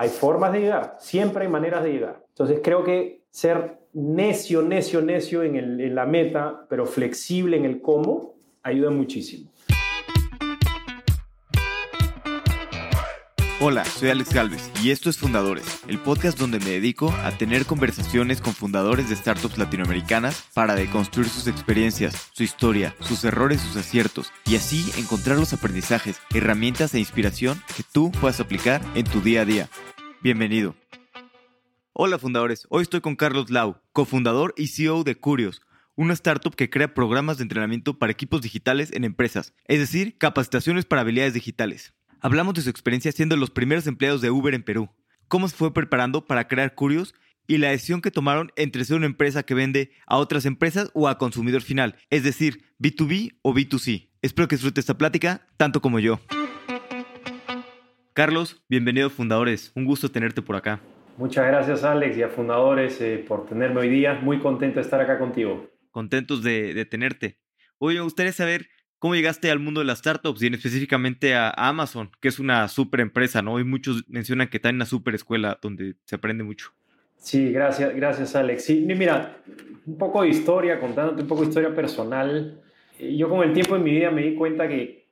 hay formas de llegar, siempre hay maneras de llegar. Entonces creo que ser necio, necio, necio en, en la meta, pero flexible en el cómo, ayuda muchísimo. Hola, soy Alex Galvez y esto es Fundadores, el podcast donde me dedico a tener conversaciones con fundadores de startups latinoamericanas para deconstruir sus experiencias, su historia, sus errores, sus aciertos y así encontrar los aprendizajes, herramientas e inspiración que tú puedas aplicar en tu día a día. Bienvenido. Hola fundadores, hoy estoy con Carlos Lau, cofundador y CEO de Curios, una startup que crea programas de entrenamiento para equipos digitales en empresas, es decir, capacitaciones para habilidades digitales. Hablamos de su experiencia siendo los primeros empleados de Uber en Perú, cómo se fue preparando para crear Curios y la decisión que tomaron entre ser una empresa que vende a otras empresas o a consumidor final, es decir, B2B o B2C. Espero que disfrute esta plática tanto como yo. Carlos, bienvenido a Fundadores, un gusto tenerte por acá. Muchas gracias Alex y a Fundadores eh, por tenerme hoy día, muy contento de estar acá contigo. Contentos de, de tenerte. Hoy me gustaría saber ¿Cómo llegaste al mundo de las startups y en específicamente a Amazon, que es una super empresa, ¿no? Y muchos mencionan que está en una super escuela donde se aprende mucho. Sí, gracias, gracias Alex. Sí, mira, un poco de historia, contándote un poco de historia personal. Yo con el tiempo en mi vida me di cuenta que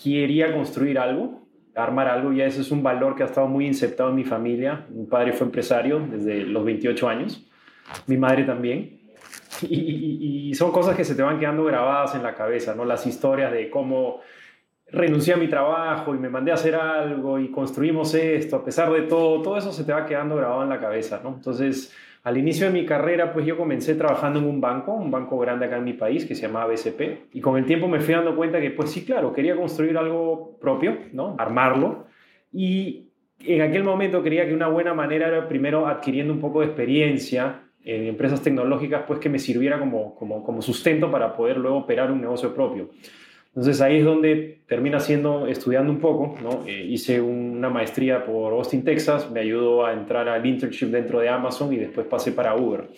quería construir algo, armar algo, y ese es un valor que ha estado muy inceptado en mi familia. Mi padre fue empresario desde los 28 años, mi madre también. Y, son cosas que se te van quedando grabadas en la cabeza, ¿no? Las historias de cómo renuncié a mi trabajo y me mandé a hacer algo y construimos esto, a pesar de todo, todo eso se te va quedando grabado en la cabeza, ¿no? Entonces, al inicio de mi carrera, pues yo comencé trabajando en un banco, un banco grande acá en mi país que se llamaba BCP, y con el tiempo me fui dando cuenta que, pues sí, claro, quería construir algo propio, ¿no? Armarlo, y en aquel momento quería que una buena manera era primero adquiriendo un poco de experiencia en empresas tecnológicas, pues que me sirviera como, como, como, sustento para poder luego operar un negocio propio. Entonces ahí es donde termina siendo, estudiando un poco, ¿no? Eh, hice una maestría por Austin, Texas, me ayudó a entrar al internship dentro de Amazon y después pasé para Uber.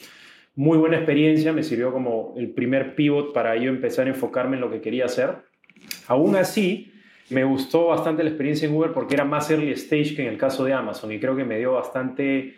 Muy buena experiencia, me sirvió como el primer pivot para yo empezar a enfocarme en lo que quería hacer. Aún así, me gustó bastante la experiencia en Uber porque era más early stage que en el caso de Amazon y creo que me dio bastante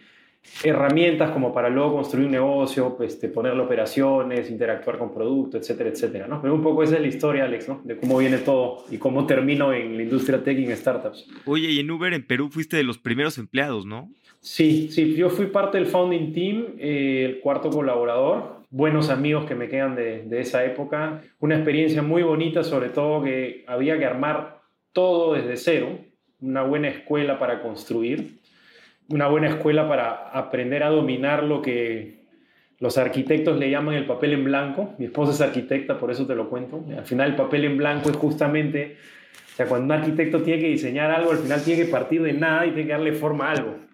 herramientas como para luego construir un negocio, pues, este, ponerle operaciones, interactuar con productos, etcétera, etcétera, ¿no? Pero un poco esa es la historia, Alex, ¿no? De cómo viene todo y cómo termino en la industria tech y en startups. Oye, y en Uber en Perú fuiste de los primeros empleados, ¿no? Sí, sí, yo fui parte del founding team, eh, el cuarto colaborador, buenos amigos que me quedan de, de esa época, una experiencia muy bonita, sobre todo que había que armar todo desde cero, una buena escuela para construir una buena escuela para aprender a dominar lo que los arquitectos le llaman el papel en blanco. Mi esposa es arquitecta, por eso te lo cuento. Al final el papel en blanco es justamente, o sea, cuando un arquitecto tiene que diseñar algo, al final tiene que partir de nada y tiene que darle forma a algo.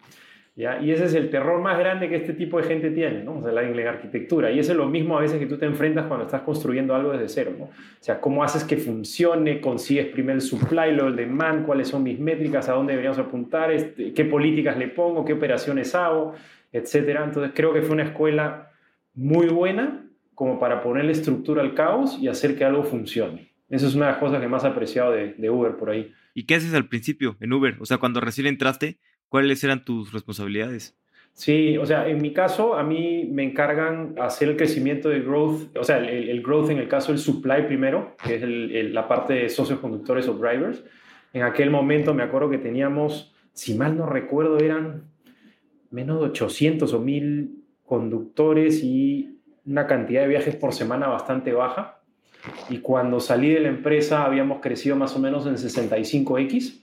Y ese es el terror más grande que este tipo de gente tiene, ¿no? O sea, la, arquitectura. Y eso es lo mismo a veces que tú te enfrentas cuando estás construyendo algo desde cero, ¿no? O sea, cómo haces que funcione, consigues primero el supply, luego el demand, cuáles son mis métricas, a dónde deberíamos apuntar, este, qué políticas le pongo, qué operaciones hago, etcétera. Entonces creo que fue una escuela muy buena como para ponerle estructura al caos y hacer que algo funcione. Esa es una de las cosas que más he apreciado de, de Uber por ahí. ¿Y qué haces al principio en Uber? O sea, cuando recién entraste, ¿Cuáles eran tus responsabilidades? Sí, o sea, en mi caso, a mí me encargan hacer el crecimiento de growth, o sea, el, growth en el caso del supply primero, que es la parte de socios conductores o drivers. En aquel momento me acuerdo que teníamos, si mal no recuerdo, eran menos de 800 o 1000 conductores y una cantidad de viajes por semana bastante baja. Y cuando salí de la empresa habíamos crecido más o menos en 65x.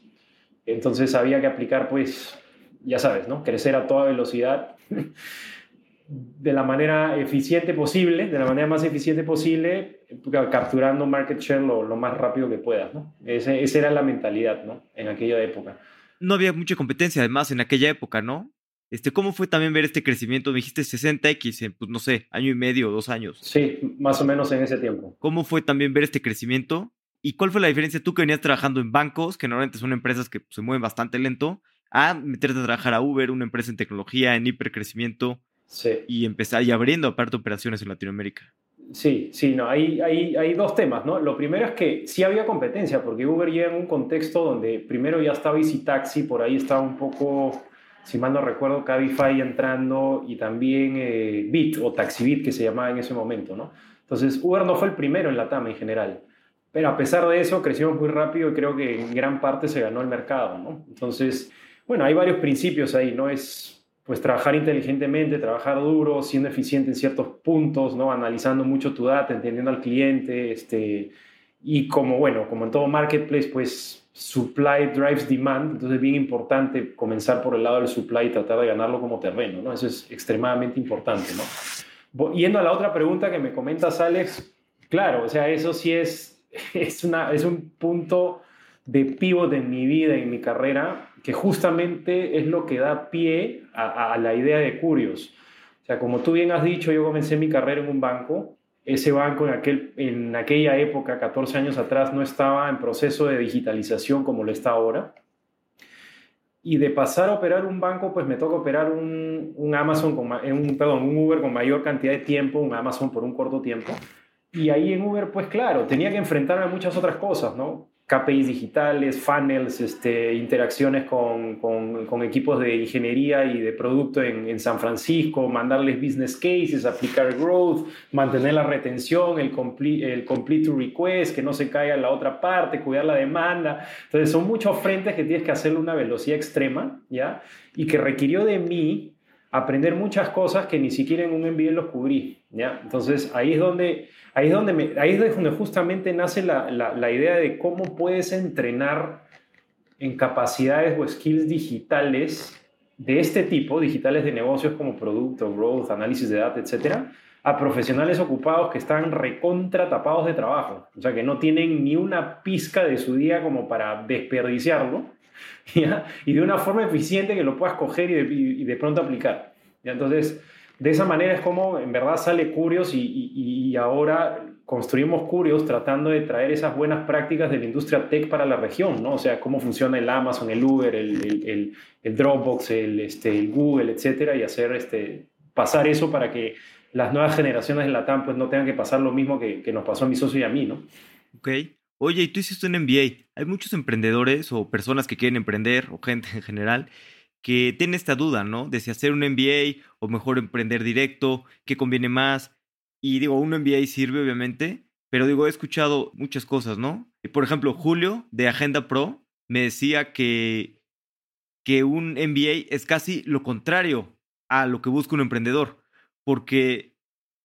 Entonces había que aplicar, pues, ya sabes, ¿no? Crecer a toda velocidad de la manera eficiente posible, de la manera más eficiente posible, capturando market share lo, más rápido que puedas, ¿no? esa era la mentalidad, ¿no? En aquella época. No había mucha competencia, además, en aquella época, ¿no? Este, ¿Cómo fue también ver este crecimiento? Me dijiste 60X en, pues, no sé, año y medio, dos años. Sí, más o menos en ese tiempo. ¿Cómo fue también ver este crecimiento? ¿Y cuál fue la diferencia tú que venías trabajando en bancos, que normalmente son empresas que se mueven bastante lento, a meterte a trabajar a Uber, una empresa en tecnología, en hipercrecimiento, sí. y empezar y abriendo aparte operaciones en Latinoamérica? Sí, sí, no, hay, hay, hay, dos temas, ¿no? Lo primero es que sí había competencia, porque Uber llega en un contexto donde primero ya estaba Easy Taxi, por ahí estaba un poco si mal no recuerdo, Cabify entrando y también eh, Bit o TaxiBit que se llamaba en ese momento, ¿no? Entonces, Uber no fue el primero en la TAM en general. Pero a pesar de eso, crecimos muy rápido y creo que en gran parte se ganó el mercado, ¿no? Entonces, bueno, hay varios principios ahí, ¿no? Es pues trabajar inteligentemente, trabajar duro, siendo eficiente en ciertos puntos, ¿no? Analizando mucho tu data, entendiendo al cliente, este, y como, bueno, como en todo marketplace, pues supply drives demand, entonces es bien importante comenzar por el lado del supply y tratar de ganarlo como terreno, ¿no? Eso es extremadamente importante, ¿no? Yendo a la otra pregunta que me comentas, Alex, claro, o sea, eso sí es, es, una, es un punto de pivot en mi vida, en mi carrera, que justamente es lo que da pie a, la idea de Curios. O sea, como tú bien has dicho, yo comencé mi carrera en un banco. Ese banco en, aquel, en aquella época, 14 años atrás, no estaba en proceso de digitalización como lo está ahora. Y de pasar a operar un banco, pues me toca operar un, un Amazon, con, un, perdón, un Uber con mayor cantidad de tiempo, un Amazon por un corto tiempo. Y ahí en Uber, pues claro, tenía que enfrentarme a muchas otras cosas, ¿no? KPIs digitales, funnels, este, interacciones con, con, equipos de ingeniería y de producto en, en, San Francisco, mandarles business cases, aplicar growth, mantener la retención, el complete, el complete to request, que no se caiga en la otra parte, cuidar la demanda. Entonces son muchos frentes que tienes que hacerle una velocidad extrema, ¿ya? Y que requirió de mí aprender muchas cosas que ni siquiera en un MBA los cubrí, ¿ya? Entonces ahí es donde Ahí es donde, ahí es donde justamente nace la, la, idea de cómo puedes entrenar en capacidades o skills digitales de este tipo, digitales de negocios como producto, growth, análisis de data, etcétera, a profesionales ocupados que están recontra tapados de trabajo, o sea, que no tienen ni una pizca de su día como para desperdiciarlo, y de una forma eficiente que lo puedas coger y de, pronto aplicar. ¿ya? Entonces, de esa manera es como en verdad sale Curios y, ahora construimos Curios tratando de traer esas buenas prácticas de la industria tech para la región, ¿no? O sea, cómo funciona el Amazon, el Uber, el, Dropbox, el, este, el Google, etcétera, y hacer este, pasar eso para que las nuevas generaciones de la TAM pues no tengan que pasar lo mismo que, que nos pasó a mi socio y a mí, ¿no? Ok. Oye, y tú hiciste un MBA. Hay muchos emprendedores o personas que quieren emprender o gente en general que tiene esta duda, ¿no? De si hacer un MBA o mejor emprender directo, qué conviene más. Y digo, un MBA sirve obviamente, pero digo, he escuchado muchas cosas, ¿no? Por ejemplo, Julio de Agenda Pro me decía que, que un MBA es casi lo contrario a lo que busca un emprendedor, porque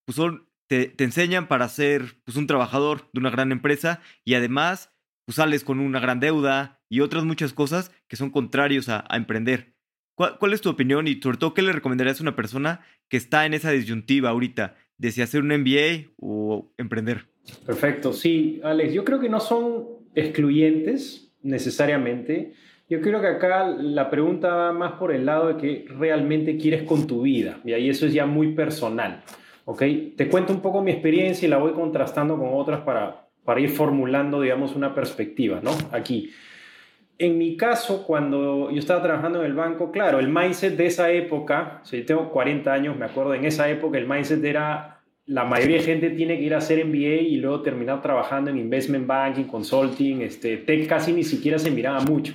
pues, son, te, enseñan para ser pues, un trabajador de una gran empresa y además pues, sales con una gran deuda y otras muchas cosas que son contrarios a emprender. ¿Cuál, es tu opinión y sobre todo qué le recomendarías a una persona que está en esa disyuntiva ahorita de si hacer un MBA o emprender? Perfecto, sí, Alex, yo creo que no son excluyentes necesariamente. Yo creo que acá la pregunta va más por el lado de que realmente quieres con tu vida, y ahí eso es ya muy personal. ¿ok? Te cuento un poco mi experiencia y la voy contrastando con otras para, para ir formulando, digamos, una perspectiva, ¿no? Aquí. En mi caso, cuando yo estaba trabajando en el banco, claro, el mindset de esa época, si tengo 40 años, me acuerdo, en esa época el mindset era, la mayoría de gente tiene que ir a hacer MBA y luego terminar trabajando en investment banking, consulting, este, tech casi ni siquiera se miraba mucho,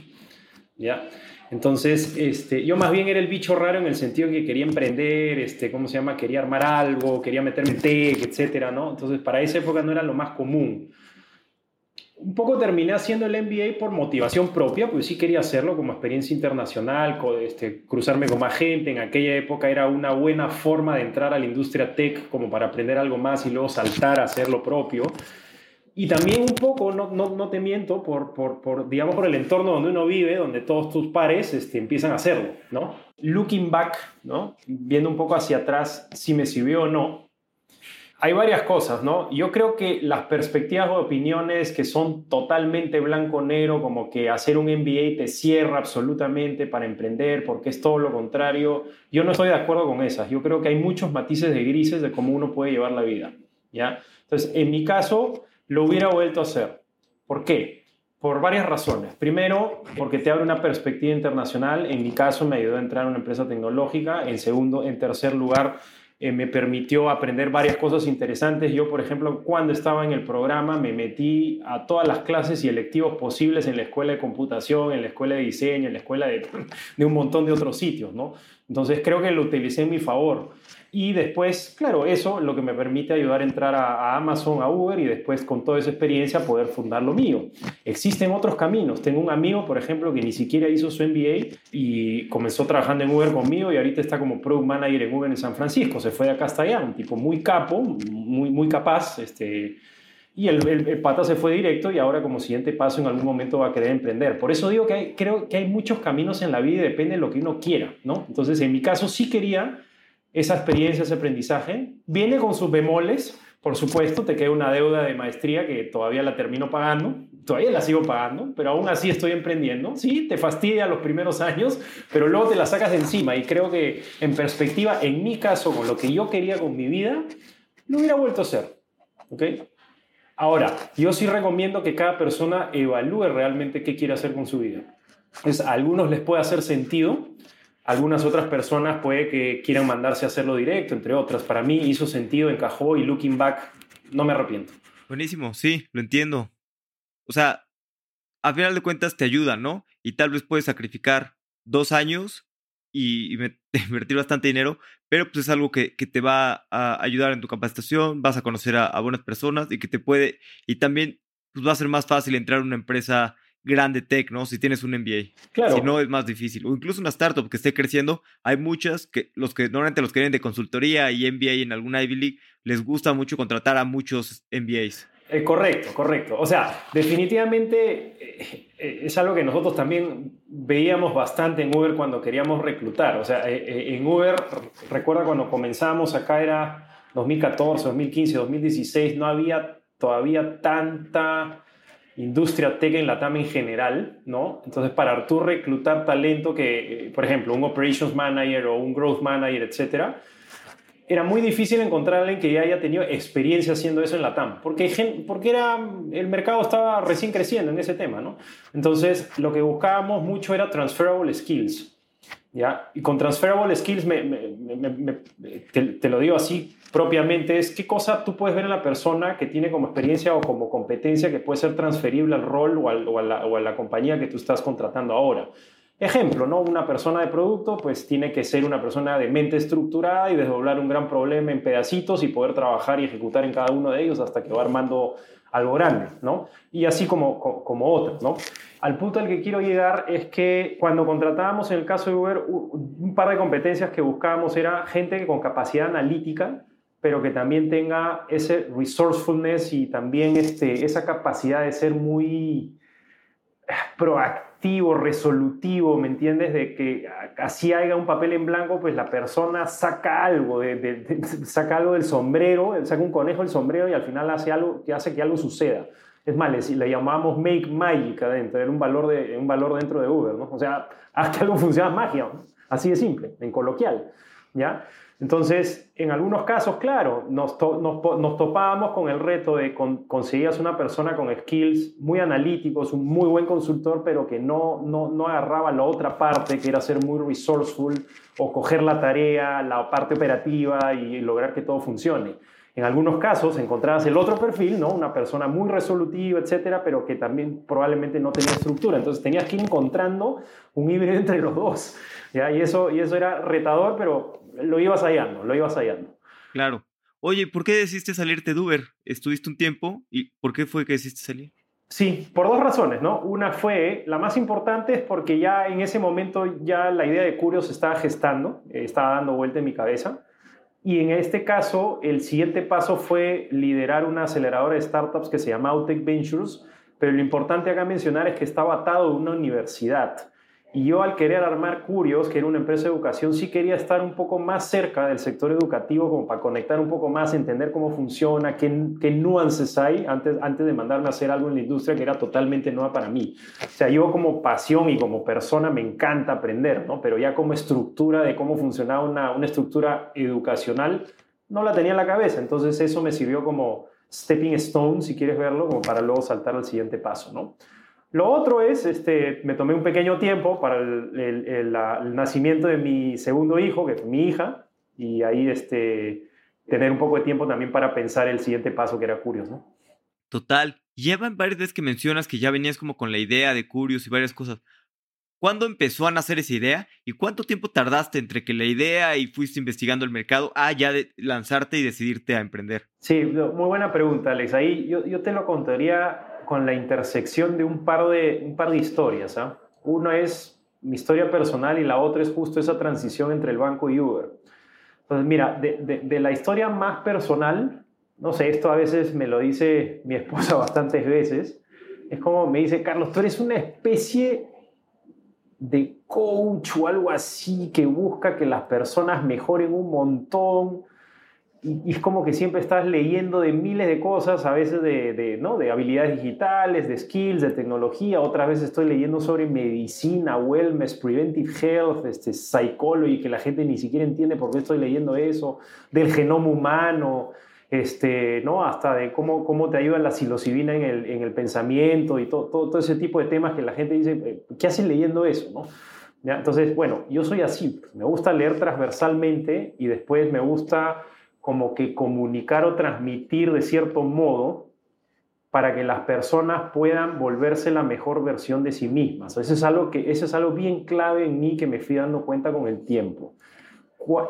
¿ya? Entonces, este, yo más bien era el bicho raro en el sentido que quería emprender, este, ¿cómo se llama? Quería armar algo, quería meterme en tech, etcétera, ¿no? Entonces, para esa época no era lo más común un poco terminé haciendo el MBA por motivación propia, pues sí quería hacerlo como experiencia internacional, este, cruzarme con más gente. En aquella época era una buena forma de entrar a la industria tech como para aprender algo más y luego saltar a hacer lo propio. Y también un poco, no, no, no te miento, por, por, por, digamos, por el entorno donde uno vive, donde todos tus pares este, empiezan a hacerlo, ¿no? Looking back, ¿no? Viendo un poco hacia atrás si me sirvió o no, hay varias cosas, ¿no? Yo creo que las perspectivas o opiniones que son totalmente blanco-negro, como que hacer un MBA te cierra absolutamente para emprender, porque es todo lo contrario, yo no estoy de acuerdo con esas. Yo creo que hay muchos matices de grises de cómo uno puede llevar la vida, ¿ya? Entonces, en mi caso, lo hubiera vuelto a hacer. ¿Por qué? Por varias razones. Primero, porque te abre una perspectiva internacional. En mi caso, me ayudó a entrar a una empresa tecnológica. En segundo, en tercer lugar, eh, me permitió aprender varias cosas interesantes. Yo, por ejemplo, cuando estaba en el programa me metí a todas las clases y electivos posibles en la escuela de computación, en la escuela de diseño, en la escuela de, de un montón de otros sitios, ¿no? Entonces creo que lo utilicé en mi favor. Y después, claro, eso lo que me permite ayudar a entrar a, Amazon, a Uber y después con toda esa experiencia poder fundar lo mío. Existen otros caminos. Tengo un amigo, por ejemplo, que ni siquiera hizo su MBA y comenzó trabajando en Uber conmigo y ahorita está como Product Manager en Uber en San Francisco. Se fue de acá hasta allá, un tipo muy capo, muy, muy capaz. Este, y el, el, pata se fue directo y ahora como siguiente paso en algún momento va a querer emprender. Por eso digo que creo que hay muchos caminos en la vida y depende de lo que uno quiera, ¿no? Entonces, en mi caso sí quería esa experiencia, ese aprendizaje. Viene con sus bemoles, por supuesto, te queda una deuda de maestría que todavía la termino pagando, todavía la sigo pagando, pero aún así estoy emprendiendo. Sí, te fastidia los primeros años, pero luego te la sacas de encima y creo que en perspectiva, en mi caso, con lo que yo quería con mi vida, lo hubiera vuelto a hacer. ¿Ok? Ahora, yo sí recomiendo que cada persona evalúe realmente qué quiere hacer con su vida. Es, a algunos les puede hacer sentido algunas otras personas puede que quieran mandarse a hacerlo directo, entre otras. Para mí hizo sentido, encajó y looking back, no me arrepiento. Buenísimo, sí, lo entiendo. O sea, a final de cuentas te ayuda, ¿no? Y tal vez puedes sacrificar dos años y, invertir bastante dinero, pero pues es algo que, te va a ayudar en tu capacitación, vas a conocer a, a buenas personas y que te puede, y también pues va a ser más fácil entrar a una empresa grande tech, ¿no? Si tienes un MBA. Claro. Si no, es más difícil. O incluso una startup que esté creciendo. Hay muchas que los que normalmente los que vienen de consultoría y MBA en alguna Ivy League les gusta mucho contratar a muchos MBAs. Eh, correcto, correcto. O sea, definitivamente eh, eh, es algo que nosotros también veíamos bastante en Uber cuando queríamos reclutar. O sea, en Uber, recuerda cuando comenzamos acá era 2014, 2015, 2016, no había todavía tanta industria tech en la TAM en general, ¿no? Entonces, para tú reclutar talento que, eh, por ejemplo, un operations manager o un growth manager, etcétera, era muy difícil encontrar a que ya haya tenido experiencia haciendo eso en la TAM, porque, porque era, el mercado estaba recién creciendo en ese tema, ¿no? Entonces, lo que buscábamos mucho era transferable skills, ¿ya? Y con transferable skills, me, te, lo digo así propiamente, es qué cosa tú puedes ver en la persona que tiene como experiencia o como competencia que puede ser transferible al rol o, a, la, a la compañía que tú estás contratando ahora. Ejemplo, ¿no? Una persona de producto pues tiene que ser una persona de mente estructurada y desdoblar un gran problema en pedacitos y poder trabajar y ejecutar en cada uno de ellos hasta que va armando algo grande, ¿no? Y así como, como otros, ¿no? Al punto al que quiero llegar es que cuando contratábamos en el caso de Uber, un par de competencias que buscábamos era gente con capacidad analítica, pero que también tenga ese resourcefulness y también este, esa capacidad de ser muy proactivo, resolutivo, ¿me entiendes? De que así haya un papel en blanco, pues la persona saca algo, de, saca algo del sombrero, saca un conejo del sombrero y al final hace algo que hace que algo suceda. Es más, le, llamamos make magic adentro, un valor, de, un valor dentro de Uber, ¿no? O sea, haz que algo funcione magia, así de simple, en coloquial, ¿ya? Entonces, en algunos casos, claro, nos, nos, topábamos con el reto de con, conseguías una persona con skills muy analíticos, un muy buen consultor, pero que no, no, no agarraba la otra parte, que era ser muy resourceful o coger la tarea, la parte operativa y lograr que todo funcione. En algunos casos encontrabas el otro perfil, ¿no? Una persona muy resolutiva, etcétera, pero que también probablemente no tenía estructura. Entonces tenías que ir encontrando un híbrido entre los dos. ¿ya? Y, eso, y eso era retador, pero lo ibas hallando, lo ibas hallando. Claro. Oye, ¿por qué decidiste salirte de Uber? ¿Estuviste un tiempo y por qué fue que decidiste salir? Sí, por dos razones, ¿no? Una fue, la más importante es porque ya en ese momento ya la idea de Curio se estaba gestando, eh, estaba dando vuelta en mi cabeza. Y en este caso, el siguiente paso fue liderar una aceleradora de startups que se llama Autech Ventures, pero lo importante acá mencionar es que estaba atado a una universidad. Y yo al querer armar Curios, que era una empresa de educación, sí quería estar un poco más cerca del sector educativo como para conectar un poco más, entender cómo funciona, qué, qué nuances hay antes, antes de mandarme a hacer algo en la industria que era totalmente nueva para mí. O sea, yo como pasión y como persona me encanta aprender, ¿no? Pero ya como estructura de cómo funcionaba una, una estructura educacional, no la tenía en la cabeza. Entonces eso me sirvió como stepping stone, si quieres verlo, como para luego saltar al siguiente paso, ¿no? Lo otro es, este, me tomé un pequeño tiempo para el, nacimiento de mi segundo hijo, que fue mi hija, Y ahí este, tener un poco de tiempo también para pensar el siguiente paso que era Curios, ¿no? Total. Llevan varias veces que mencionas que ya venías como con la idea de Curios y varias cosas. ¿Cuándo empezó a nacer esa idea? ¿Y cuánto tiempo tardaste entre que la idea y fuiste investigando el mercado a ya de lanzarte y decidirte a emprender? Sí, muy buena pregunta, Alex. Ahí yo, yo te lo contaría con la intersección de un par de, un par de historias. ¿ah? Una es mi historia personal y la otra es justo esa transición entre el banco y Uber. Entonces, mira, de, de la historia más personal, no sé, esto a veces me lo dice mi esposa bastantes veces, es como me dice, Carlos, tú eres una especie de coach o algo así que busca que las personas mejoren un montón. Y, es como que siempre estás leyendo de miles de cosas, a veces de, ¿no? de habilidades digitales, de skills, de tecnología, otras veces estoy leyendo sobre medicina, wellness, preventive health, este, psychology, que la gente ni siquiera entiende por qué estoy leyendo eso, del genoma humano, este, ¿no? hasta de cómo, cómo te ayuda la psilocibina en el, en el pensamiento y todo, todo, ese tipo de temas que la gente dice, eh, ¿qué hacen leyendo eso? ¿no? Entonces, bueno, yo soy así, me gusta leer transversalmente y después me gusta como que comunicar o transmitir de cierto modo para que las personas puedan volverse la mejor versión de sí mismas. Eso es algo, que, eso es algo bien clave en mí que me fui dando cuenta con el tiempo.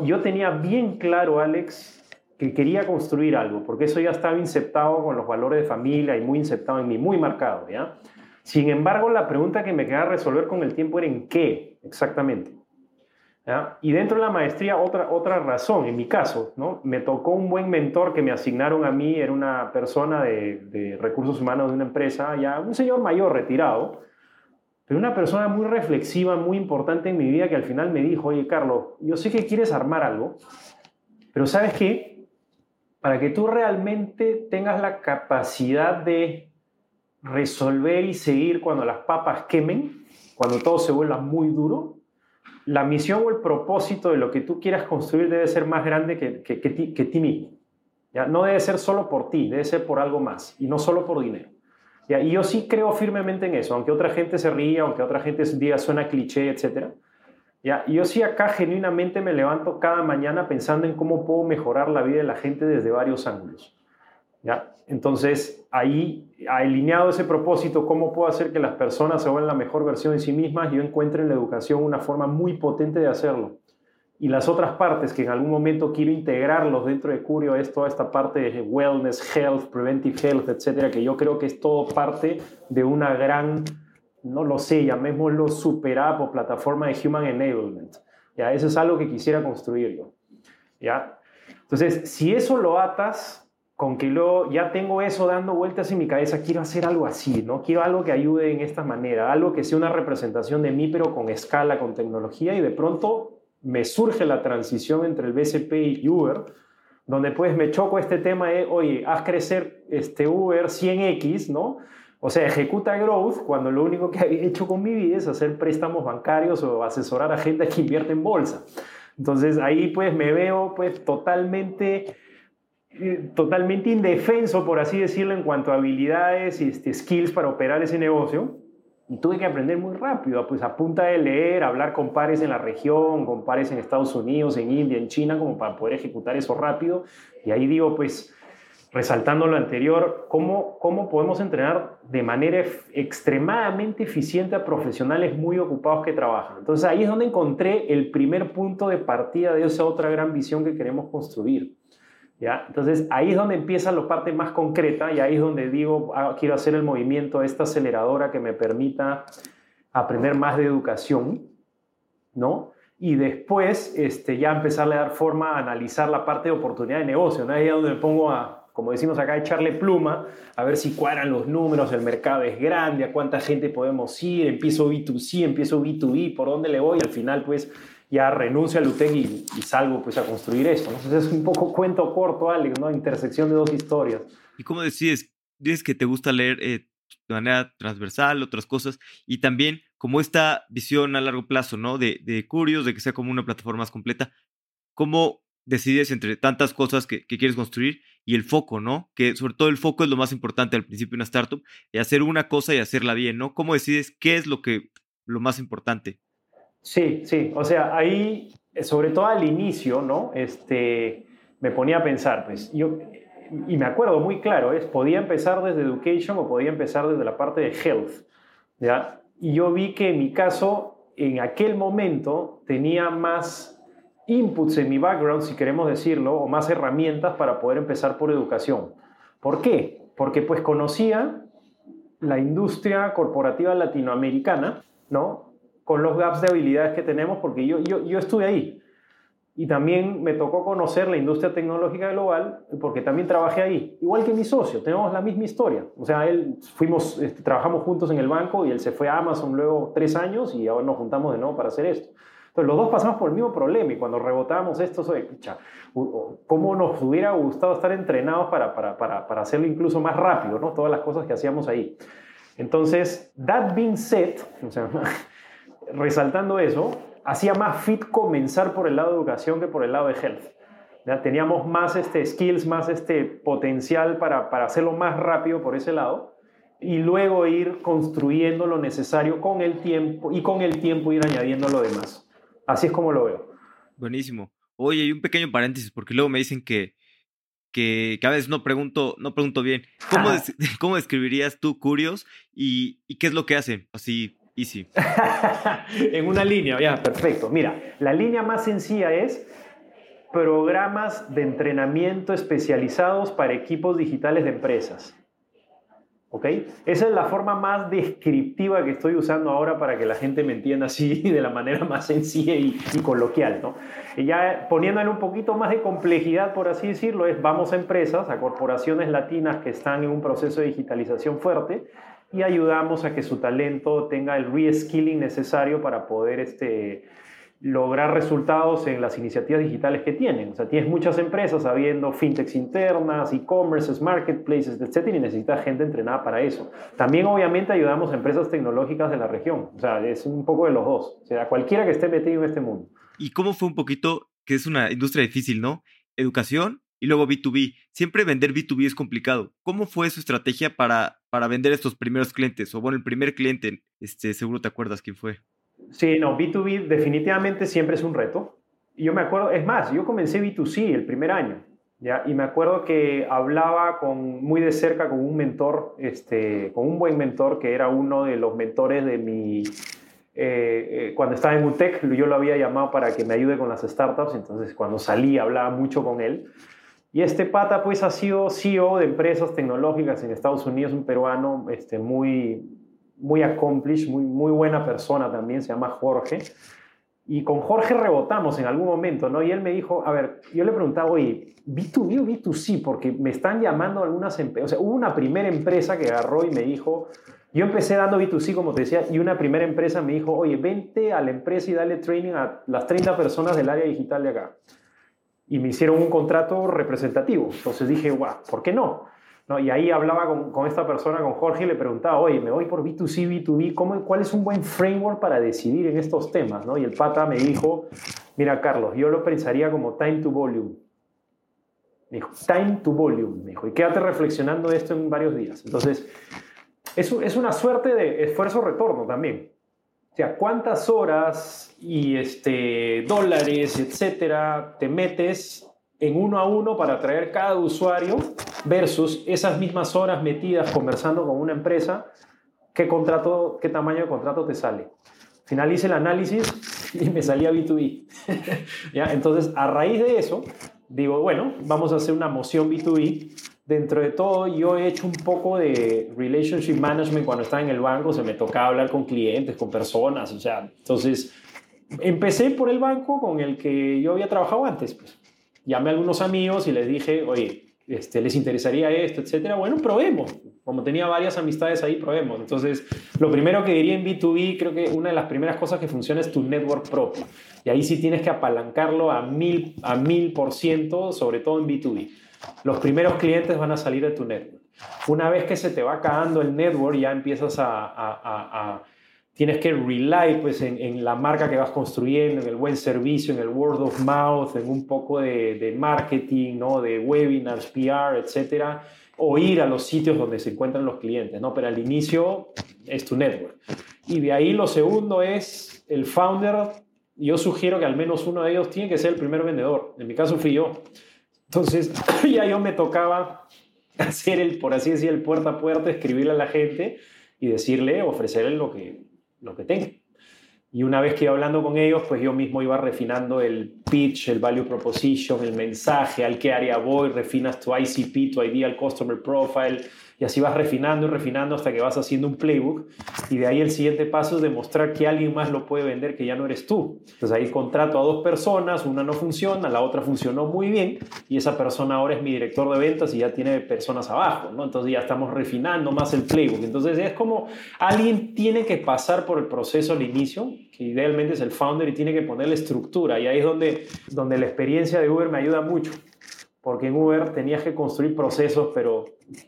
Yo tenía bien claro, Alex, que quería construir algo, porque eso ya estaba inceptado con los valores de familia y muy inceptado en mí, muy marcado, ¿ya? Sin embargo, la pregunta que me quedaba resolver con el tiempo era en qué exactamente. Y dentro de la maestría, otra, otra razón, en mi caso, ¿no? me tocó un buen mentor que me asignaron a mí, era una persona de, de recursos humanos de una empresa, ya un señor mayor retirado, pero una persona muy reflexiva, muy importante en mi vida, que al final me dijo, oye, Carlos, yo sé que quieres armar algo, pero ¿sabes qué? para que tú realmente tengas la capacidad de resolver y seguir cuando las papas quemen, cuando todo se vuelva muy duro, la misión o el propósito de lo que tú quieras construir debe ser más grande que, que, ti, que ti, mismo. ¿ya? No debe ser solo por ti, debe ser por algo más y no solo por dinero. Y yo sí creo firmemente en eso, aunque otra gente se ría, aunque otra gente diga suena cliché, etcétera ¿Ya? yo sí acá genuinamente me levanto cada mañana pensando en cómo puedo mejorar la vida de la gente desde varios ángulos. Entonces, ahí, alineado ese propósito, cómo puedo hacer que las personas se vuelvan la mejor versión de sí mismas, yo encuentro en la educación una forma muy potente de hacerlo. Y las otras partes que en algún momento quiero integrarlos dentro de Curio es toda esta parte de wellness, health, preventive health, etcétera, que yo creo que es todo parte de una gran no lo sé, llamémoslo super app o plataforma de Human Enablement. ¿ya? Eso es algo que quisiera construir yo. ¿ya? Entonces, si eso lo atas con que luego ya tengo eso dando vueltas en mi cabeza, quiero hacer algo así, ¿no? Quiero algo que ayude en esta manera, algo que sea una representación de mí, pero con escala, con tecnología, y de pronto me surge la transición entre el BCP y Uber, donde pues me choco este tema de, oye, haz crecer este Uber 100X, ¿no? O sea, ejecuta growth cuando lo único que había hecho con mi vida es hacer préstamos bancarios o asesorar a gente que invierte en bolsa. Entonces ahí pues me veo pues totalmente, totalmente indefenso, por así decirlo, en cuanto a habilidades y este, skills para operar ese negocio. Y tuve que aprender muy rápido, pues a punta de leer, hablar con pares en la región, con pares en Estados Unidos, en India, en China, como para poder ejecutar eso rápido. Y ahí digo, pues resaltando lo anterior, ¿cómo, cómo podemos entrenar de manera extremadamente eficiente a profesionales muy ocupados que trabajan. Entonces ahí es donde encontré el primer punto de partida de esa otra gran visión que queremos construir. ¿Ya? Entonces ahí es donde empieza la parte más concreta y ahí es donde digo, ah, quiero hacer el movimiento de esta aceleradora que me permita aprender más de educación, ¿no? y después este, ya empezarle a dar forma a analizar la parte de oportunidad de negocio. ¿no? Ahí es donde me pongo a, como decimos acá, echarle pluma, a ver si cuadran los números, el mercado es grande, a cuánta gente podemos ir, empiezo B2C, empiezo B2B, por dónde le voy, al final pues ya renuncio al UTEC y, salgo pues a construir eso. Entonces es un poco cuento corto, Alex, ¿no? Intersección de dos historias. ¿Y cómo decides? Dices que te gusta leer eh, de manera transversal, otras cosas, y también como esta visión a largo plazo, ¿no? De, de Curios, de que sea como una plataforma más completa. ¿Cómo decides entre tantas cosas que, quieres construir y el foco, ¿no? Que sobre todo el foco es lo más importante al principio de una startup, y hacer una cosa y hacerla bien, ¿no? ¿Cómo decides qué es lo que lo más importante? Sí, sí, o sea, ahí sobre todo al inicio, ¿no? Este, me ponía a pensar, pues yo, y me acuerdo muy claro, es, podía empezar desde education o podía empezar desde la parte de health, ¿ya? Y yo vi que en mi caso, en aquel momento, tenía más inputs en mi background, si queremos decirlo, o más herramientas para poder empezar por educación. ¿Por qué? Porque pues conocía la industria corporativa latinoamericana, ¿no? Con los gaps de habilidades que tenemos, porque yo, yo, yo estuve ahí. Y también me tocó conocer la industria tecnológica global, porque también trabajé ahí. Igual que mi socio, tenemos la misma historia. O sea, él, fuimos, este, trabajamos juntos en el banco y él se fue a Amazon luego tres años y ahora nos juntamos de nuevo para hacer esto. Entonces, los dos pasamos por el mismo problema y cuando rebotamos esto, soy, ¿cómo nos hubiera gustado estar entrenados para, para, para, para, hacerlo incluso más rápido, ¿no? Todas las cosas que hacíamos ahí. Entonces, that being said, o sea, resaltando eso, hacía más fit comenzar por el lado de educación que por el lado de health. ¿Ya? Teníamos más este, skills, más este potencial para, para hacerlo más rápido por ese lado y luego ir construyendo lo necesario con el tiempo y con el tiempo ir añadiendo lo demás. Así es como lo veo. Buenísimo. Oye, y un pequeño paréntesis, porque luego me dicen que, que, que a veces no pregunto, no pregunto bien. ¿Cómo, des, ¿Cómo describirías tú Curios y, y, qué es lo que hacen? Así, en una línea, ya, perfecto. Mira, la línea más sencilla es programas de entrenamiento especializados para equipos digitales de empresas. ¿Ok? Esa es la forma más descriptiva que estoy usando ahora para que la gente me entienda así de la manera más sencilla y, y coloquial, ¿no? Y ya poniéndole un poquito más de complejidad, por así decirlo, es vamos a empresas, a corporaciones latinas que están en un proceso de digitalización fuerte y ayudamos a que su talento tenga el reskilling necesario para poder este, lograr resultados en las iniciativas digitales que tienen. O sea, tienes muchas empresas habiendo fintechs internas, e-commerces, marketplaces, etcétera, y necesitas gente entrenada para eso. También, obviamente, ayudamos a empresas tecnológicas de la región. O sea, es un poco de los dos. O sea, cualquiera que esté metido en este mundo. ¿Y cómo fue un poquito, que es una industria difícil, ¿no? Educación y luego B2B. Siempre vender B2B es complicado. ¿Cómo fue su estrategia para, para vender estos primeros clientes? O bueno, el primer cliente, este, seguro te acuerdas quién fue. Sí, no, B2B definitivamente siempre es un reto. Yo me acuerdo, es más, yo comencé B2C el primer año, ¿ya? Y me acuerdo que hablaba con, muy de cerca con un mentor, este, con un buen mentor que era uno de los mentores de mi... Eh, eh, cuando estaba en UTEC, yo lo había llamado para que me ayude con las startups, entonces cuando salí hablaba mucho con él. Y este pata pues ha sido CEO de empresas tecnológicas en Estados Unidos, un peruano este, muy, muy accomplished, muy, muy buena persona también, se llama Jorge. Y con Jorge rebotamos en algún momento, ¿no? Y él me dijo, a ver, yo le preguntaba, oye, ¿B2B o B2C? Porque me están llamando algunas empresas, o sea, hubo una primera empresa que agarró y me dijo, yo empecé dando B2C, como te decía, y una primera empresa me dijo, oye, vente a la empresa y dale training a las 30 personas del área digital de acá. Y me hicieron un contrato representativo. Entonces dije, guau, ¿por qué no? ¿no? Y ahí hablaba con, con, esta persona, con Jorge, y le preguntaba, oye, me voy por B2C, B2B, ¿cómo, ¿cuál es un buen framework para decidir en estos temas? ¿no? Y el pata me dijo, mira, Carlos, yo lo pensaría como time to volume. Me dijo, time to volume, me dijo, y quédate reflexionando esto en varios días. Entonces, es, es una suerte de esfuerzo-retorno también. O sea, cuántas horas y este, dólares, etcétera, te metes en uno a uno para atraer cada usuario versus esas mismas horas metidas conversando con una empresa, ¿qué, contrato, qué tamaño de contrato te sale? Finalice el análisis y me salía B2B. ¿Ya? Entonces, a raíz de eso, digo, bueno, vamos a hacer una moción B2B. Dentro de todo, yo he hecho un poco de relationship management cuando estaba en el banco, se me tocaba hablar con clientes, con personas, o sea, entonces empecé por el banco con el que yo había trabajado antes. Pues. Llamé a algunos amigos y les dije, oye, este, les interesaría esto, etcétera. Bueno, probemos. Como tenía varias amistades ahí, probemos. Entonces, lo primero que diría en B2B, creo que una de las primeras cosas que funciona es tu network propio. Y ahí sí tienes que apalancarlo a mil, a mil por ciento, sobre todo en B2B. Los primeros clientes van a salir de tu network. Una vez que se te va acabando el network, ya empiezas a, tienes que rely pues, en, en, la marca que vas construyendo, en el buen servicio, en el word of mouth, en un poco de, de marketing, ¿no? de webinars, PR, etcétera, o ir a los sitios donde se encuentran los clientes, ¿no? pero al inicio es tu network. Y de ahí lo segundo es el founder yo sugiero que al menos uno de ellos tiene que ser el primer vendedor. En mi caso fui yo. Entonces, ya yo me tocaba hacer el, por así decir, el puerta a puerta, escribirle a la gente y decirle, ofrecerle lo que, lo que tenga. Y una vez que iba hablando con ellos, pues yo mismo iba refinando el pitch, el value proposition, el mensaje, al qué área voy, refinas tu ICP, tu Ideal Customer Profile, y así vas refinando y refinando hasta que vas haciendo un playbook y de ahí el siguiente paso es demostrar que alguien más lo puede vender que ya no eres tú. Entonces ahí contrato a dos personas, una no funciona, la otra funcionó muy bien y esa persona ahora es mi director de ventas y ya tiene personas abajo, ¿no? Entonces ya estamos refinando más el playbook. Entonces es como alguien tiene que pasar por el proceso al inicio, que idealmente es el founder y tiene que ponerle estructura y ahí es donde, donde la experiencia de Uber me ayuda mucho porque en Uber tenías que construir procesos, pero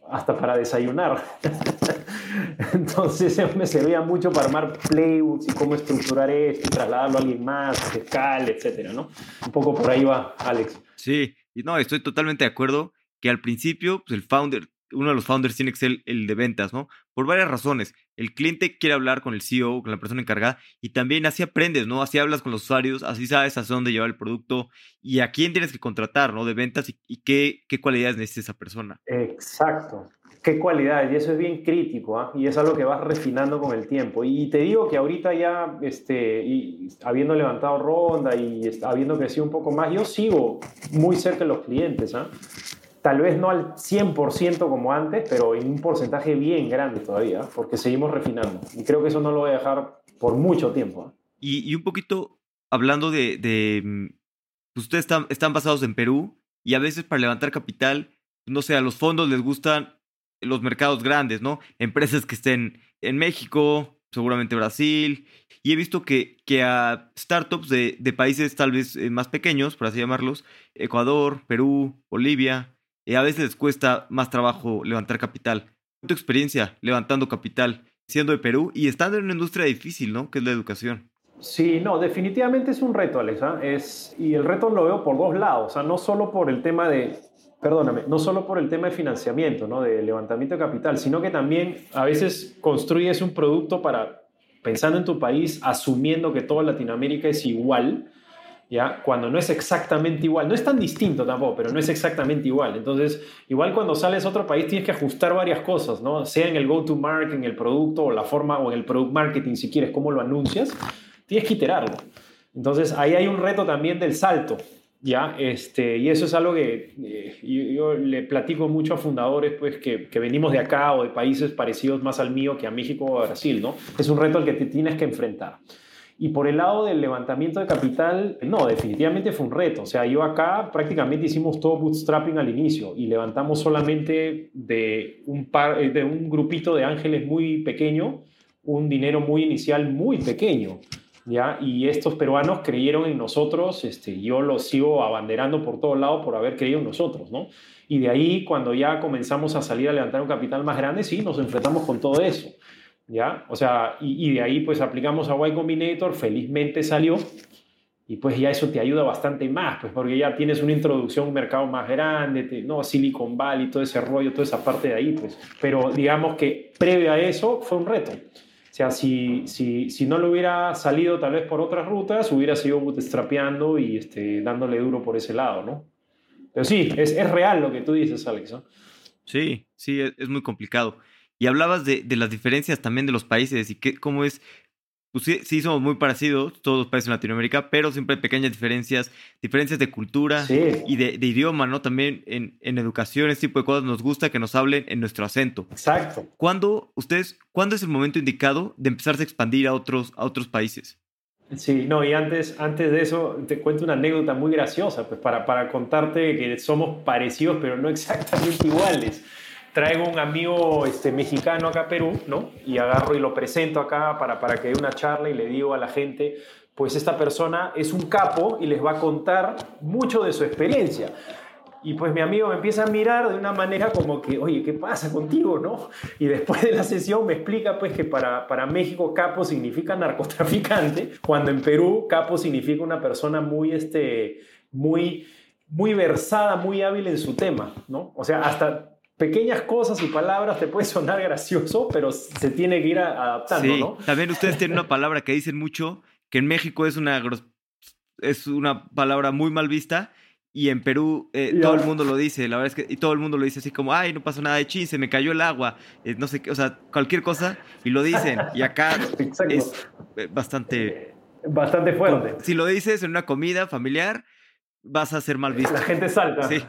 hasta para desayunar. Entonces me servía mucho para armar playbooks y cómo estructurar esto, trasladarlo a alguien más, escala, etcétera, ¿no? Un poco por ahí va, Alex. Sí, y no, estoy totalmente de acuerdo que al principio pues, el founder uno de los founders tiene que ser el de ventas, ¿no? Por varias razones. El cliente quiere hablar con el CEO, con la persona encargada, y también así aprendes, ¿no? Así hablas con los usuarios, así sabes hacia dónde llevar el producto y a quién tienes que contratar, ¿no? De ventas y, qué, qué, cualidades necesita esa persona. Exacto. Qué cualidades, y eso es bien crítico, ¿ah? y es algo que vas refinando con el tiempo. Y te digo que ahorita ya, este, habiendo levantado ronda y habiendo crecido un poco más, yo sigo muy cerca de los clientes, ¿ah? Tal vez no al 100% como antes, pero en un porcentaje bien grande todavía, porque seguimos refinando. Y creo que eso no lo voy a dejar por mucho tiempo. Y, un poquito hablando de, mm, pues ustedes están, están basados en Perú y a veces para levantar capital, no sé, a los fondos les gustan los mercados grandes, ¿no? Empresas que estén en México, seguramente Brasil, y he visto que, que a startups de, de países tal vez eh, más pequeños, por así llamarlos, Ecuador, Perú, Bolivia, y a veces les cuesta más trabajo levantar capital. Tu experiencia levantando capital siendo de Perú y estando en una industria difícil, ¿no? Que es la educación. Sí, no, definitivamente es un reto, Alexa. Es, y el reto lo veo por dos lados. O sea, no solo por el tema de, perdóname, no solo por el tema de financiamiento, ¿no? De levantamiento de capital, sino que también a veces construyes un producto para, pensando en tu país, asumiendo que toda Latinoamérica es igual ¿ya? Cuando no es exactamente igual, no es tan distinto tampoco, pero no es exactamente igual. Entonces, igual cuando sales a otro país tienes que ajustar varias cosas, ¿no? Sea en el go-to-market, en el producto o la forma, o en el product marketing, si quieres, cómo lo anuncias, tienes que iterarlo. Entonces, ahí hay un reto también del salto, ¿ya? Este, y eso es algo que eh, yo, le platico mucho a fundadores, pues, que, que, venimos de acá o de países parecidos más al mío que a México o a Brasil, ¿no? Es un reto al que te tienes que enfrentar. Y por el lado del levantamiento de capital, no, definitivamente fue un reto. O sea, yo acá prácticamente hicimos todo bootstrapping al inicio y levantamos solamente de un, par, eh, de un grupito de ángeles muy pequeño, un dinero muy inicial muy pequeño. ¿ya? Y estos peruanos creyeron en nosotros, este, yo los sigo abanderando por todos lados por haber creído en nosotros, ¿no? Y de ahí, cuando ya comenzamos a salir a levantar un capital más grande, sí, nos enfrentamos con todo eso. ¿Ya? O sea, y, de ahí pues aplicamos a Y Combinator, felizmente salió, y pues ya eso te ayuda bastante más, pues porque ya tienes una introducción a un mercado más grande, no Silicon Valley, todo ese rollo, toda esa parte de ahí, pues. Pero digamos que previo a eso fue un reto. O sea, si, si, si no lo hubiera salido tal vez por otras rutas, hubiera sido bootstrapeando y este, dándole duro por ese lado, ¿no? Pero sí, es, es real lo que tú dices, Alex. ¿no? Sí, sí, es muy complicado. Y hablabas de, las diferencias también de los países y que, cómo es, pues sí, somos muy parecidos, todos los países en Latinoamérica, pero siempre hay pequeñas diferencias, diferencias de cultura y de, idioma, ¿no? También en, en, educación, ese tipo de cosas, nos gusta que nos hablen en nuestro acento. Exacto. ¿Cuándo, ustedes, ¿cuándo es el momento indicado de empezarse a expandir a otros, a otros países? Sí, no, y antes, antes de eso te cuento una anécdota muy graciosa, pues para, para contarte que somos parecidos, pero no exactamente iguales traigo un amigo este, mexicano acá a Perú, ¿no? Y agarro y lo presento acá para, para que dé una charla y le digo a la gente, pues esta persona es un capo y les va a contar mucho de su experiencia. Y pues mi amigo me empieza a mirar de una manera como que, oye, ¿qué pasa contigo, no? Y después de la sesión me explica pues que para, para México capo significa narcotraficante, cuando en Perú capo significa una persona muy, este, muy, muy versada, muy hábil en su tema, ¿no? O sea, hasta pequeñas cosas y palabras te puede sonar gracioso, pero se tiene que ir adaptando, sí. También ustedes tienen una palabra que dicen mucho, que en México es una es una palabra muy mal vista y en Perú eh, todo el mundo lo dice, la verdad es que y todo el mundo lo dice así como, ay, no pasó nada de chin, se me cayó el agua, eh, no sé qué, o sea, cualquier cosa y lo dicen. Y acá es eh, bastante... Bastante fuerte. Si lo dices en una comida familiar, vas a ser mal visto. La gente salta. Sí.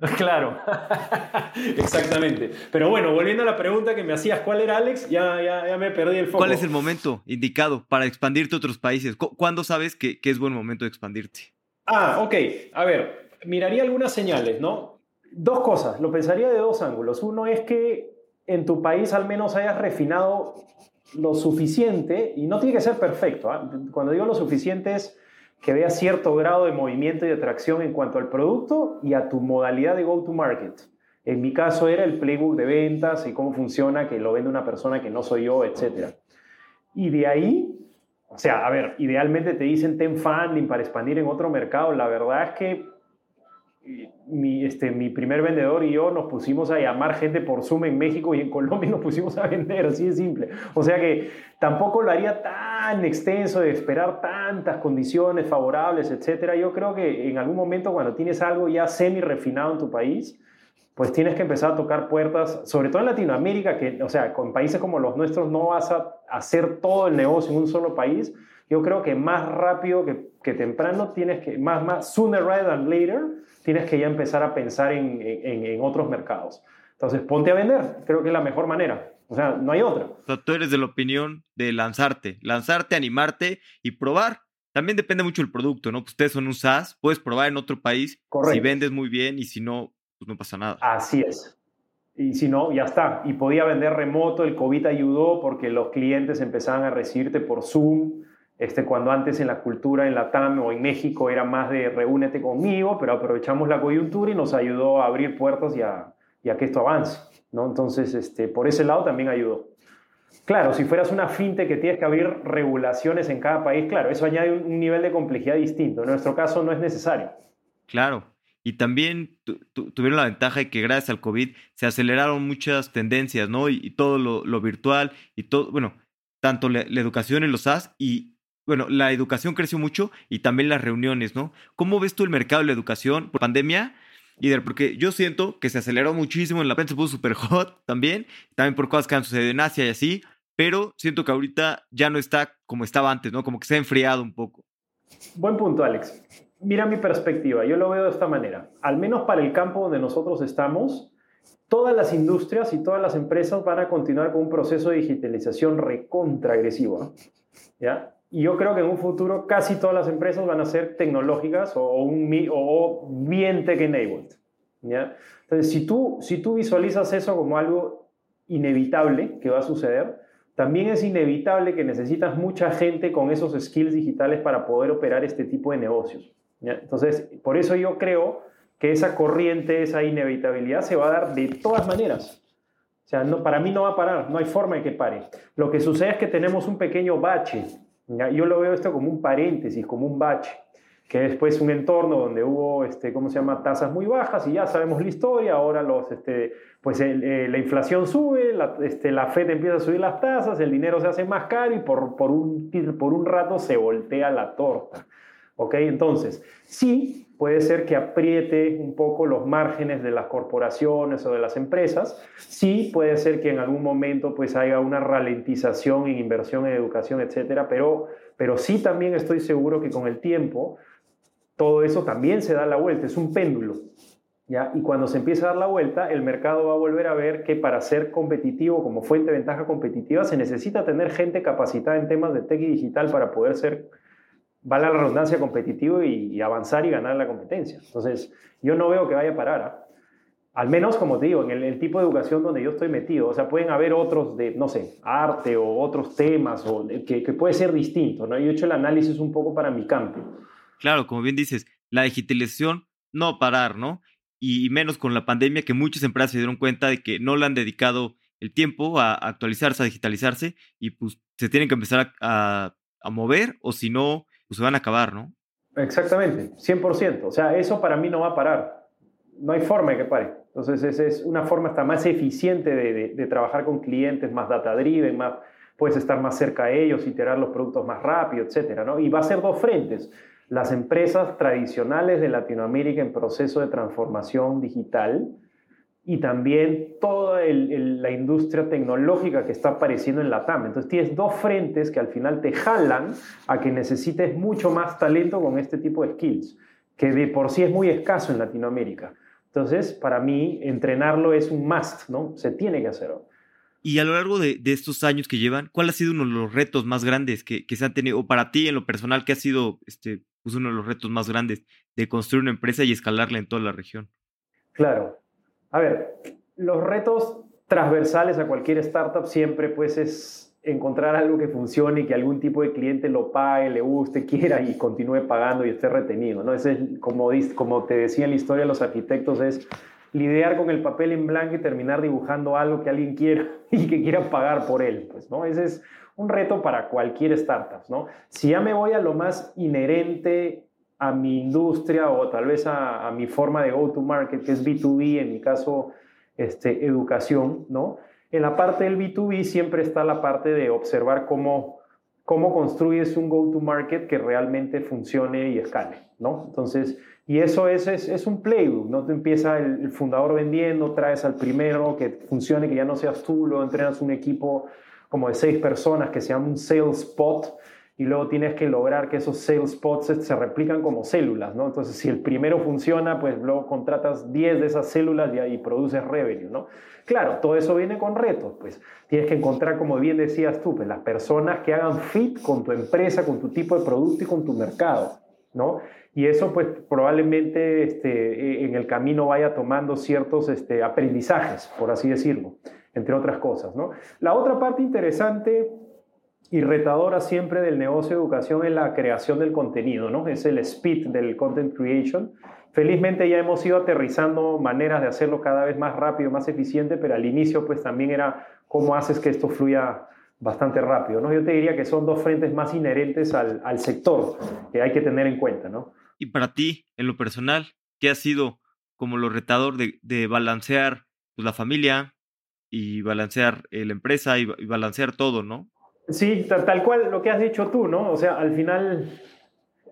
Claro, exactamente. Pero bueno, volviendo a la pregunta que me hacías, ¿cuál era Alex? Ya, ya, ya me perdí el foco. ¿Cuál es el momento indicado para expandirte a otros países? ¿Cuándo sabes que, que es buen momento de expandirte? Ah, ok. A ver, miraría algunas señales, ¿no? Dos cosas, lo pensaría de dos ángulos. Uno es que en tu país al menos hayas refinado lo suficiente, y no tiene que ser perfecto, ¿ah? cuando digo lo suficiente es que veas cierto grado de movimiento y de atracción en cuanto al producto y a tu modalidad de go-to-market. En mi caso era el playbook de ventas y cómo funciona, que lo vende una persona que no soy yo, etc. Y de ahí, o sea, a ver, idealmente te dicen ten funding para expandir en otro mercado. La verdad es que mi, este, mi primer vendedor y yo nos pusimos a llamar gente por Zoom en México y en Colombia nos pusimos a vender, así de simple. O sea que tampoco lo haría tan extenso de esperar tantas condiciones favorables, etcétera. Yo creo que en algún momento cuando tienes algo ya semi refinado en tu país, pues tienes que empezar a tocar puertas, sobre todo en Latinoamérica, que, o sea, con países como los nuestros no vas a hacer todo el negocio en un solo país. Yo creo que más rápido que, que temprano tienes que, más, más, sooner rather than later, tienes que ya empezar a pensar en, en, otros mercados. Entonces, ponte a vender, creo que es la mejor manera. O sea, no hay otra. O sea, tú eres de la opinión de lanzarte, lanzarte, animarte y probar. También depende mucho del producto, ¿no? Pues ustedes son un SaaS, puedes probar en otro país si vendes muy bien y si no, pues no pasa nada. Así es. Y si no, ya está. Y podía vender remoto, el COVID ayudó porque los clientes empezaban a recibirte por Zoom este, cuando antes en la cultura en la TAM o en México era más de reúnete conmigo, pero aprovechamos la coyuntura y nos ayudó a abrir puertas y a, que esto avance. ¿no? Entonces, este, por ese lado también ayudó. Claro, si fueras una finte que tienes que abrir regulaciones en cada país, claro, eso añade un, nivel de complejidad distinto. En nuestro caso no es necesario. Claro. Y también tuvieron la ventaja de que gracias al COVID se aceleraron muchas tendencias, ¿no? Y, todo lo, virtual y todo, bueno, tanto la educación en los SAS y, bueno, la educación creció mucho y también las reuniones, ¿no? ¿Cómo ves tú el mercado de la educación por pandemia? Y porque yo siento que se aceleró muchísimo, en la prensa se puso súper hot también, también por cosas que han sucedido en Asia y así, pero siento que ahorita ya no está como estaba antes, ¿no? Como que se ha enfriado un poco. Buen punto, Alex. Mira mi perspectiva, yo lo veo de esta manera. Al menos para el campo donde nosotros estamos, todas las industrias y todas las empresas van a continuar con un proceso de digitalización recontra agresivo. ¿Ya? Y yo creo que en un futuro casi todas las empresas van a ser tecnológicas o, un, o bien tech-enabled. Entonces, si tú, si tú visualizas eso como algo inevitable que va a suceder, también es inevitable que necesitas mucha gente con esos skills digitales para poder operar este tipo de negocios. ¿ya? Entonces, por eso yo creo que esa corriente, esa inevitabilidad se va a dar de todas maneras. O sea, no, para mí no va a parar, no hay forma de que pare. Lo que sucede es que tenemos un pequeño bache yo lo veo esto como un paréntesis, como un bache, que después un entorno donde hubo, este, ¿cómo se llama?, tasas muy bajas y ya sabemos la historia, ahora los, este, pues eh, la inflación sube, la, este, la Fed empieza a subir las tasas, el dinero se hace más caro y por, por, un, por un rato se voltea la torta. ¿Ok? Entonces, sí, puede ser que apriete un poco los márgenes de las corporaciones o de las empresas. Sí, puede ser que en algún momento pues haya una ralentización en inversión en educación, etcétera, pero, pero sí también estoy seguro que con el tiempo todo eso también se da la vuelta, es un péndulo. ¿ya? Y cuando se empieza a dar la vuelta, el mercado va a volver a ver que para ser competitivo, como fuente de ventaja competitiva, se necesita tener gente capacitada en temas de tech y digital para poder ser vale la redundancia competitivo y, avanzar y ganar la competencia. Entonces, yo no veo que vaya a parar. ¿ah? Al menos, como te digo, en el, tipo de educación donde yo estoy metido. O sea, pueden haber otros de, no sé, arte o otros temas o que, puede ser distinto. ¿no? Yo he hecho el análisis un poco para mi campo. Claro, como bien dices, la digitalización no parar, ¿no? Y menos con la pandemia, que muchas empresas se dieron cuenta de que no le han dedicado el tiempo a actualizarse, a digitalizarse, y pues se tienen que empezar a, a mover, o si no, pues se van a acabar, ¿no? Exactamente, 100%. O sea, eso para mí no va a parar. No hay forma de que pare. Entonces, esa es una forma hasta más eficiente de, trabajar con clientes, más data-driven, más, puedes estar más cerca de ellos, iterar los productos más rápido, etcétera, ¿no? Y va a ser dos frentes. las empresas tradicionales de Latinoamérica en proceso de transformación digital y también toda la industria tecnológica que está apareciendo en la TAM. Entonces tienes dos frentes que al final te jalan a que necesites mucho más talento con este tipo de skills, que de por sí es muy escaso en Latinoamérica. Entonces, para mí, entrenarlo es un must, ¿no? Se tiene que hacer. Y a lo largo de, estos años que llevan, ¿cuál ha sido uno de los retos más grandes que, se han tenido, o para ti en lo personal, qué ha sido este, pues uno de los retos más grandes de construir una empresa y escalarla en toda la región? Claro. A ver, los retos transversales a cualquier startup siempre pues es encontrar algo que funcione y que algún tipo de cliente lo pague, le guste, quiera y continúe pagando y esté retenido. ¿no? Ese es, como, te decía en la historia de los arquitectos, es lidiar con el papel en blanco y terminar dibujando algo que alguien quiera y que quiera pagar por él. Pues, ¿no? Ese es un reto para cualquier startup. ¿no? Si ya me voy a lo más inherente a mi industria o tal vez a, mi forma de go-to-market, que es B2B, en mi caso, este, educación, ¿no? En la parte del B2B siempre está la parte de observar cómo, cómo construyes un go-to-market que realmente funcione y escale, ¿no? Entonces, y eso es, es, un playbook, ¿no? Te empieza el, fundador vendiendo, traes al primero que funcione, que ya no seas tú, luego entrenas un equipo como de seis personas que se llama un sales spot, y luego tienes que lograr que esos sales spots se replican como células, ¿no? Entonces, si el primero funciona, pues luego contratas 10 de esas células y ahí produces revenue, ¿no? Claro, todo eso viene con retos, pues tienes que encontrar, como bien decías tú, pues las personas que hagan fit con tu empresa, con tu tipo de producto y con tu mercado, ¿no? Y eso, pues probablemente este, e, en el camino vaya tomando ciertos este, aprendizajes, por así decirlo, entre otras cosas, ¿no? La otra parte interesante y retadora siempre del negocio de educación es la creación del contenido, ¿no? Es el speed del content creation. Felizmente ya hemos ido aterrizando maneras de hacerlo cada vez más rápido, más eficiente, pero al inicio pues también era cómo haces que esto fluya bastante rápido, ¿no? Yo te diría que son dos frentes más inherentes al, sector que hay que tener en cuenta, ¿no? Y para ti, en lo personal, ¿qué ha sido como lo retador de, de balancear pues, la familia y balancear eh, la empresa y balancear todo, ¿no? Sí, tal, cual lo que has dicho tú, ¿no? O sea, al final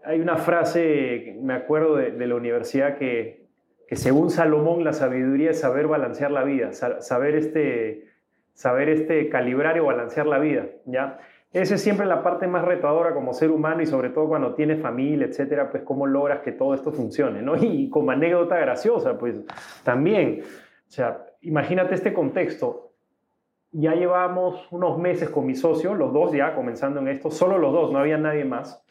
hay una frase, me acuerdo de, la universidad, que, que, según Salomón la sabiduría es saber balancear la vida, saber, este, saber este, calibrar y balancear la vida, ¿ya? Esa es siempre la parte más retadora como ser humano y sobre todo cuando tienes familia, etcétera, pues cómo logras que todo esto funcione, ¿no? Y como anécdota graciosa, pues también, o sea, imagínate este contexto, ya llevamos unos meses con mi socio, los dos ya comenzando en esto, solo los dos, no había nadie más.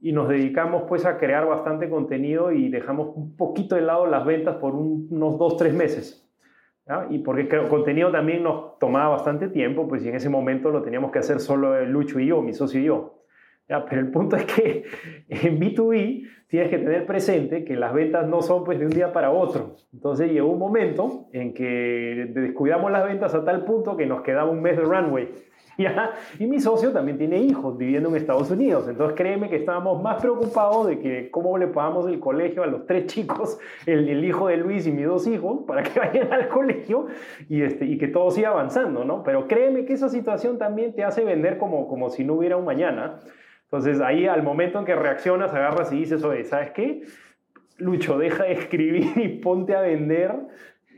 Y nos dedicamos pues a crear bastante contenido y dejamos un poquito de lado las ventas por unos dos, tres meses. Y porque el contenido también nos tomaba bastante tiempo, pues y en ese momento lo teníamos que hacer solo Lucho y yo, mi socio y yo. Pero el punto es que en B2B tienes que tener presente que las ventas no son pues de un día para otro. Entonces llegó un momento en que descuidamos las ventas a tal punto que nos quedaba un mes de runway. ¿ya? Y mi socio también tiene hijos viviendo en Estados Unidos. Entonces créeme que estábamos más preocupados de que cómo le pagamos el colegio a los tres chicos, el, el hijo de Luis y mis dos hijos, para que vayan al colegio y, este, y que todo siga avanzando, ¿no? Pero créeme que esa situación también te hace vender como, como si no hubiera un mañana. Entonces ahí al momento en que reaccionas, agarras y dices, oye, ¿sabes qué? Lucho, deja de escribir y ponte a vender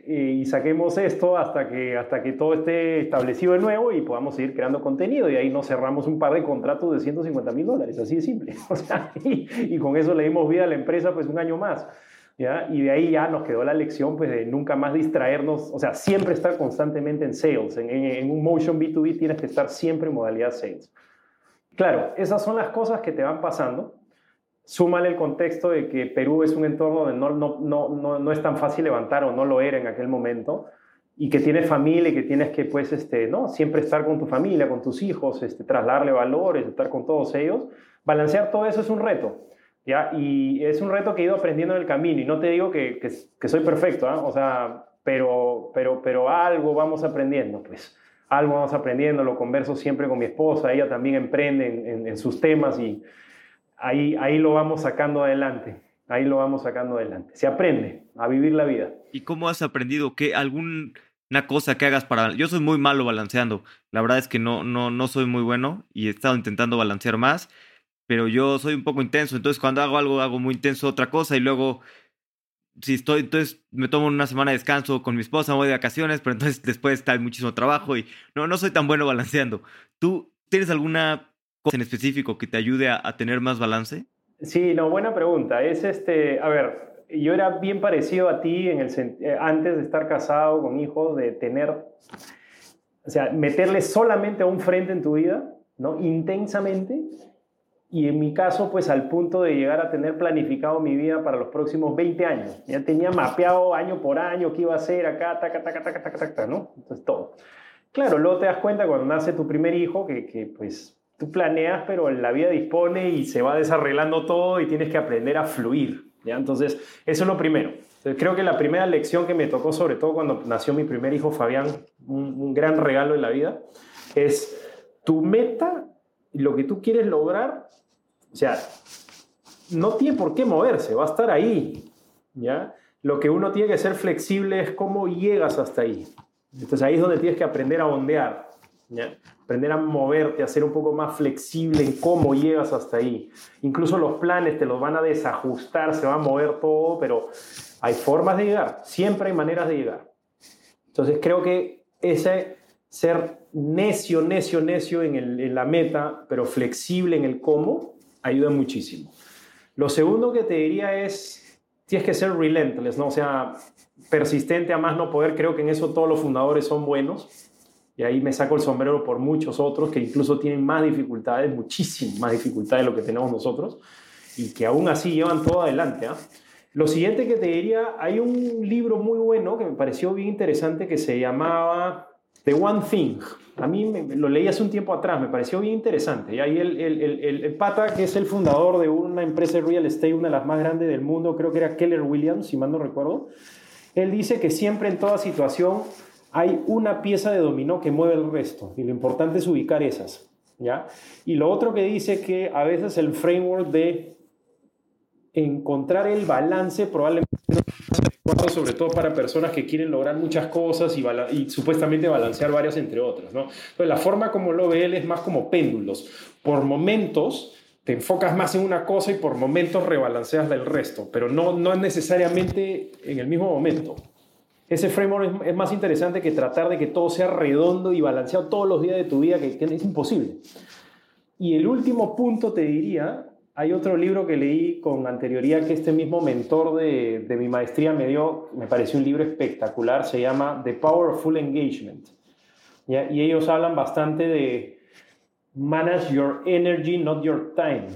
eh, y saquemos esto hasta que, hasta que todo esté establecido de nuevo y podamos seguir creando contenido. Y ahí nos cerramos un par de contratos de 150 mil dólares, así de simple. O sea, y, con eso le dimos vida a la empresa pues un año más. ¿ya? Y de ahí ya nos quedó la lección pues de nunca más distraernos, o sea, siempre estar constantemente en sales. En, en, en un motion B2B tienes que estar siempre en modalidad sales. Claro, esas son las cosas que te van pasando. Súmale el contexto de que Perú es un entorno donde no, no, no, no, es tan fácil levantar o no lo era en aquel momento y que tienes familia y que tienes que pues este, ¿no? siempre estar con tu familia, con tus hijos, este, trasladarle valores, estar con todos ellos. Balancear todo eso es un reto. ¿ya? Y es un reto que he ido aprendiendo en el camino y no te digo que, que, soy perfecto, ¿ah? o sea, pero, pero, pero algo vamos aprendiendo, pues algo vamos aprendiendo, lo converso siempre con mi esposa, ella también emprende en, sus temas y ahí, ahí lo vamos sacando adelante, ahí lo vamos sacando adelante. Se aprende a vivir la vida. ¿Y cómo has aprendido? ¿Qué alguna cosa que hagas para... Yo soy muy malo balanceando, la verdad es que no, no, no soy muy bueno y he estado intentando balancear más. pero yo soy un poco intenso, entonces cuando hago algo hago muy intenso otra cosa y luego si estoy, entonces me tomo una semana de descanso con mi esposa, voy de vacaciones, pero entonces después está muchísimo trabajo y no, no soy tan bueno balanceando. ¿Tú tienes alguna cosa en específico que te ayude a, a tener más balance? Sí, no, buena pregunta. Es este, a ver, yo era bien parecido a ti en el, eh, antes de estar casado con hijos, de tener, o sea, meterle solamente a un frente en tu vida, ¿no? Intensamente. Y en mi caso, pues al punto de llegar a tener planificado mi vida para los próximos 20 años. Ya tenía mapeado año por año qué iba a hacer acá, taca, taca, taca, taca, taca, ¿no? Entonces todo. Claro, luego te das cuenta cuando nace tu primer hijo que, que pues tú planeas, pero la vida dispone y se va desarreglando todo y tienes que aprender a fluir. ¿ya? Entonces, eso es lo primero. creo que la primera lección que me tocó, sobre todo cuando nació mi primer hijo, Fabián, un, gran regalo en la vida, es tu meta, lo que tú quieres lograr, o sea, no tiene por qué moverse, va a estar ahí. ¿ya? Lo que uno tiene que ser flexible es cómo llegas hasta ahí. Entonces ahí es donde tienes que aprender a ondear. Aprender a moverte, a ser un poco más flexible en cómo llegas hasta ahí. Incluso los planes te los van a desajustar, se va a mover todo, pero hay formas de llegar, siempre hay maneras de llegar. Entonces creo que ese ser necio, necio, necio en, en la meta, pero flexible en el cómo, ayuda muchísimo. Lo segundo que te diría es, tienes que ser relentless, ¿no? O sea, persistente a más no poder. Creo que en eso todos los fundadores son buenos y ahí me saco el sombrero por muchos otros que incluso tienen más dificultades, muchísimas más dificultades de lo que tenemos nosotros, y que aún así llevan todo adelante. ¿ah? Lo siguiente que te diría, hay un libro muy bueno que me pareció bien interesante que se llamaba The One Thing. A mí me, lo leí hace un tiempo atrás, me pareció bien interesante. Y ahí el, el, el, el, pata, que es el fundador de una empresa de real estate, una de las más grandes del mundo, creo que era Keller Williams, si mal no recuerdo, él dice que siempre en toda situación hay una pieza de dominó que mueve el resto y lo importante es ubicar esas. ¿ya? Y lo otro que dice que a veces el framework de encontrar el balance probablemente sobre todo para personas que quieren lograr muchas cosas y, y, supuestamente balancear varias entre otras. ¿no? Entonces, la forma como lo ve él es más como péndulos. Por momentos te enfocas más en una cosa y por momentos rebalanceas del resto, pero no, no necesariamente en el mismo momento. Ese framework es, más interesante que tratar de que todo sea redondo y balanceado todos los días de tu vida, que, es imposible. Y el último punto te diría, hay otro libro que leí con anterioridad que este mismo mentor de, de, mi maestría me dio, me pareció un libro espectacular, se llama The Powerful Engagement. Y ellos hablan bastante de manage your energy, not your time.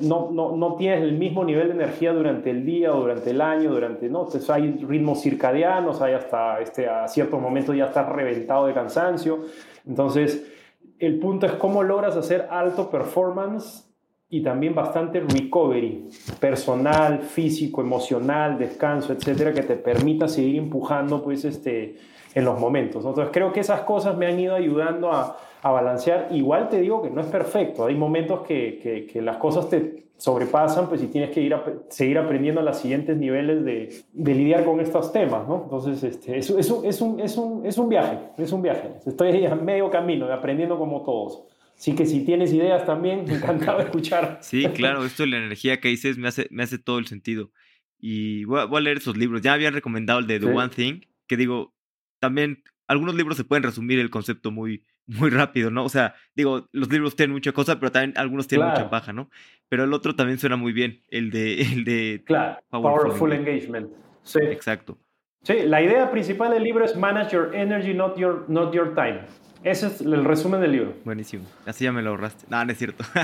No, no, no, tienes el mismo nivel de energía durante el día o durante el año, durante, ¿no? Entonces hay ritmos circadianos, hay hasta este, a ciertos momentos ya estás reventado de cansancio. Entonces, el punto es cómo logras hacer alto performance y también bastante recovery personal, físico, emocional, descanso, etcétera, que te permita seguir empujando pues, este, en los momentos. Entonces, creo que esas cosas me han ido ayudando a a balancear. Igual te digo que no es perfecto, hay momentos que, que, las cosas te sobrepasan, pues y tienes que ir a, seguir aprendiendo a los siguientes niveles de, de, lidiar con estos temas, ¿no? Entonces, este, es, es, un, es, un, es, un, es un viaje, es un viaje. Estoy a medio camino, aprendiendo como todos. Así que si tienes ideas también, encantado de escuchar. Sí, claro, esto de la energía que dices me hace, me hace todo el sentido. Y voy a, leer esos libros. Ya habían recomendado el de The One Thing, que digo, también algunos libros se pueden resumir el concepto muy, muy rápido, ¿no? O sea, digo, los libros tienen mucha cosa, pero también algunos tienen mucha paja, ¿no? Pero el otro también suena muy bien, el de... El de claro, Powerful, Engagement. Sí. Exacto. Sí, la idea principal del libro es Manage Your Energy, not your, not your time. Ese es el resumen del libro. Buenísimo. Así ya me lo ahorraste. No, no es cierto.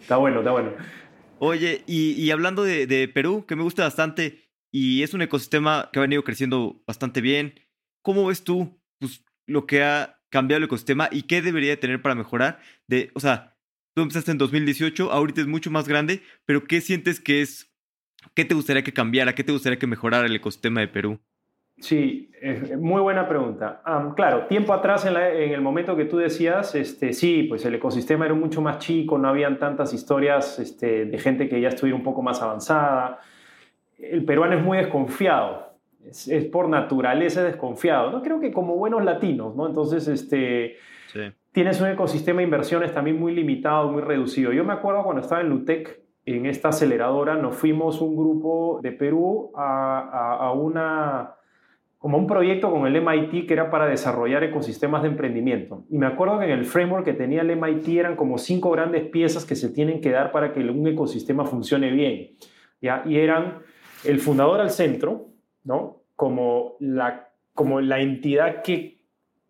está bueno, está bueno. Oye, y, y hablando de, de Perú, que me gusta bastante, y es un ecosistema que ha venido creciendo bastante bien. ¿Cómo ves tú pues, lo que ha cambiado el ecosistema y qué debería tener para mejorar? De, o sea, tú empezaste en 2018, ahorita es mucho más grande, pero ¿qué sientes que es, qué te gustaría que cambiara, qué te gustaría que mejorara el ecosistema de Perú? Sí, muy buena pregunta. claro, tiempo atrás, en, el momento que tú decías, este, sí, pues el ecosistema era mucho más chico, no habían tantas historias este, de gente que ya estuviera un poco más avanzada. El peruano es muy desconfiado es, por naturaleza desconfiado. No creo que como buenos latinos, ¿no? Entonces, este, tienes un ecosistema de inversiones también muy limitado, muy reducido. Yo me acuerdo cuando estaba en Lutec, en esta aceleradora, nos fuimos un grupo de Perú a, a, una como un proyecto con el MIT que era para desarrollar ecosistemas de emprendimiento. Y me acuerdo que en el framework que tenía el MIT eran como cinco grandes piezas que se tienen que dar para que un ecosistema funcione bien. ¿ya? Y eran el fundador al centro, ¿no? como, la, como la entidad que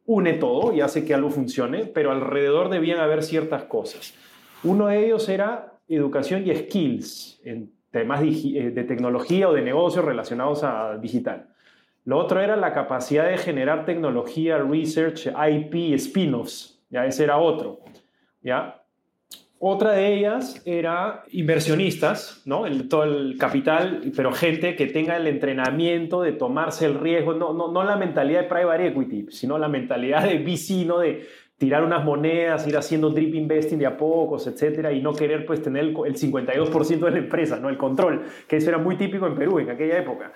une todo y hace que algo funcione, pero alrededor debían haber ciertas cosas. Uno de ellos era educación y skills en temas eh, de tecnología o de negocios relacionados a digital. Lo otro era la capacidad de generar tecnología, research, IP, spin-offs. Ya ese era otro. ¿ya? Otra de ellas era inversionistas, ¿no? El, todo el capital, pero gente que tenga el entrenamiento de tomarse el riesgo, no, no, no la mentalidad de private equity, sino la mentalidad de VC, ¿no? De tirar unas monedas, ir haciendo drip investing de a pocos, etcétera, y no querer pues tener el, 52% de la empresa, ¿no? El control, que eso era muy típico en Perú en aquella época.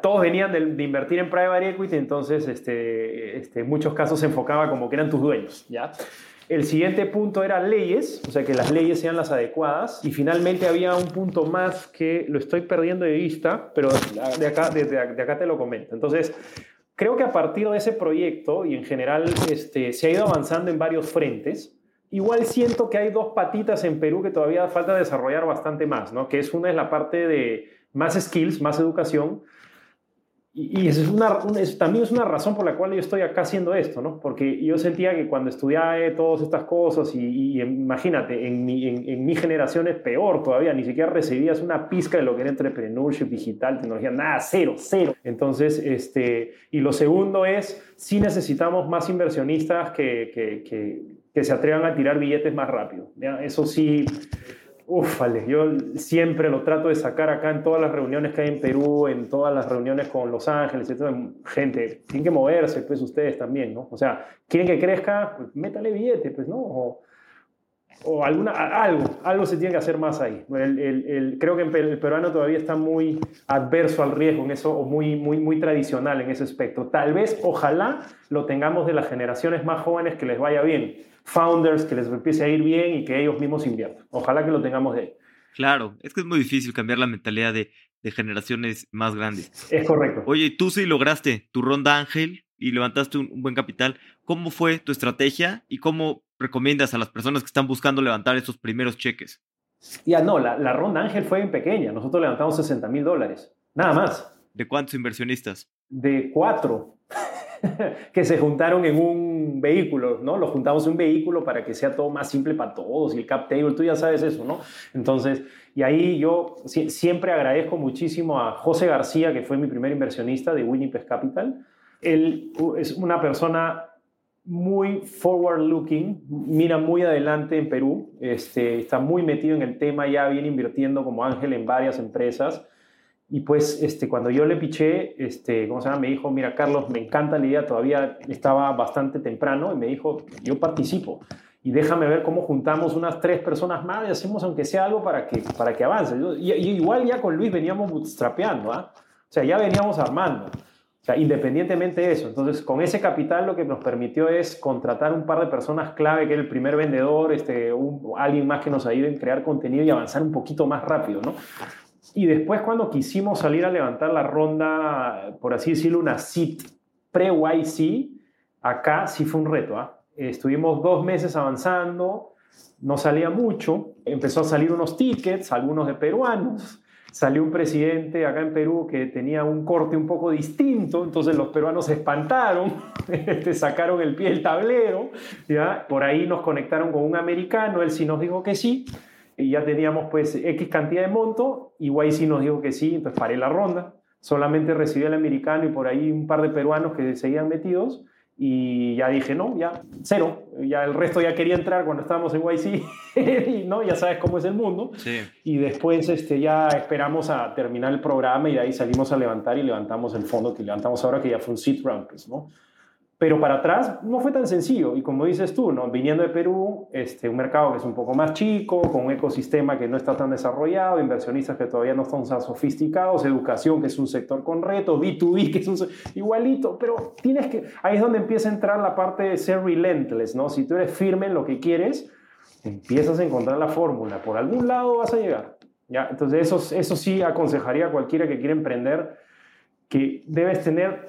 Todos venían de, invertir en private equity, entonces este, este, en muchos casos se enfocaba como que eran tus dueños, ¿ya? El siguiente punto era leyes, o sea, que las leyes sean las adecuadas. Y finalmente había un punto más que lo estoy perdiendo de vista, pero de acá, de, acá te lo comento. Entonces, creo que a partir de ese proyecto y en general este, se ha ido avanzando en varios frentes. Igual siento que hay dos patitas en Perú que todavía falta desarrollar bastante más, ¿no? Que es una es la parte de más skills, más educación, y, eso es una, también es una razón por la cual yo estoy acá haciendo esto, ¿no? Porque yo sentía que cuando estudiaba todas estas cosas, y, imagínate, en mi, en, mi, generación es peor todavía, ni siquiera recibías una pizca de lo que era entrepreneurship digital, tecnología, nada, cero, cero. Entonces, este, y lo segundo es, sí necesitamos más inversionistas que, que, que, que se atrevan a tirar billetes más rápido. ¿ya? Eso sí Ufale, yo siempre lo trato de sacar acá en todas las reuniones que hay en Perú, en todas las reuniones con Los Ángeles, etc. Gente, tienen que moverse, pues ustedes también, ¿no? O sea, quieren que crezca, pues métale billete, pues, ¿no? O, o alguna, algo, algo se tiene que hacer más ahí. El, el, creo que el peruano todavía está muy adverso al riesgo en eso, o muy, muy, muy tradicional en ese aspecto. Tal vez, ojalá, lo tengamos de las generaciones más jóvenes que les vaya bien founders, que les empiece a ir bien y que ellos mismos inviertan. Ojalá que lo tengamos de ahí. Claro, es que es muy difícil cambiar la mentalidad de, generaciones más grandes. Es correcto. Oye, tú sí lograste tu ronda Ángel y levantaste un, buen capital. ¿Cómo fue tu estrategia y cómo recomiendas a las personas que están buscando levantar esos primeros cheques? Ya no, la, la ronda Ángel fue en pequeña. Nosotros levantamos 60 mil dólares. Nada más. ¿De cuántos inversionistas? De cuatro. que se juntaron en un vehículo, ¿no? Lo juntamos en un vehículo para que sea todo más simple para todos y el cap table, tú ya sabes eso, ¿no? Entonces, y ahí yo siempre agradezco muchísimo a José García, que fue mi primer inversionista de Winnipeg Capital. Él es una persona muy forward looking, mira muy adelante en Perú, este, está muy metido en el tema, ya viene invirtiendo como ángel en varias empresas y pues este, cuando yo le piché, este, ¿cómo se llama? Me dijo, mira Carlos, me encanta la idea, todavía estaba bastante temprano y me dijo, yo participo y déjame ver cómo juntamos unas tres personas más y hacemos aunque sea algo para que, para que avance. Igual ya con Luis veníamos bootstrapeando, ¿ah? O sea, ya veníamos armando. O sea, independientemente de eso. Entonces, con ese capital lo que nos permitió es contratar un par de personas clave, que era el primer vendedor, este, alguien más que nos ayude en crear contenido y avanzar un poquito más rápido, ¿no? Y después cuando quisimos salir a levantar la ronda, por así decirlo, una SIT pre-YC, acá sí fue un reto. ¿ah? Estuvimos dos meses avanzando, no salía mucho, empezó a salir unos tickets, algunos de peruanos, salió un presidente acá en Perú que tenía un corte un poco distinto, entonces los peruanos se espantaron, este, sacaron el pie del tablero, ¿ya? por ahí nos conectaron con un americano, él sí nos dijo que sí, y ya teníamos pues X cantidad de monto y YC nos dijo que sí, entonces paré la ronda. Solamente recibí al americano y por ahí un par de peruanos que seguían metidos y ya dije, no, ya cero, ya el resto ya quería entrar cuando estábamos en YC y no, ya sabes cómo es el mundo. Y después este, ya esperamos a terminar el programa y de ahí salimos a levantar y levantamos el fondo que levantamos ahora que ya fue un seat round, pues, ¿no? Pero para atrás no fue tan sencillo. Y como dices tú, ¿no? viniendo de Perú, este, un mercado que es un poco más chico, con un ecosistema que no está tan desarrollado, inversionistas que todavía no están tan sofisticados, educación que es un sector con retos, B2B que es un igualito, pero tienes que, ahí es donde empieza a entrar la parte de ser relentless, ¿no? Si tú eres firme en lo que quieres, empiezas a encontrar la fórmula, por algún lado vas a llegar. ¿ya? Entonces eso, eso sí aconsejaría a cualquiera que quiera emprender que debes tener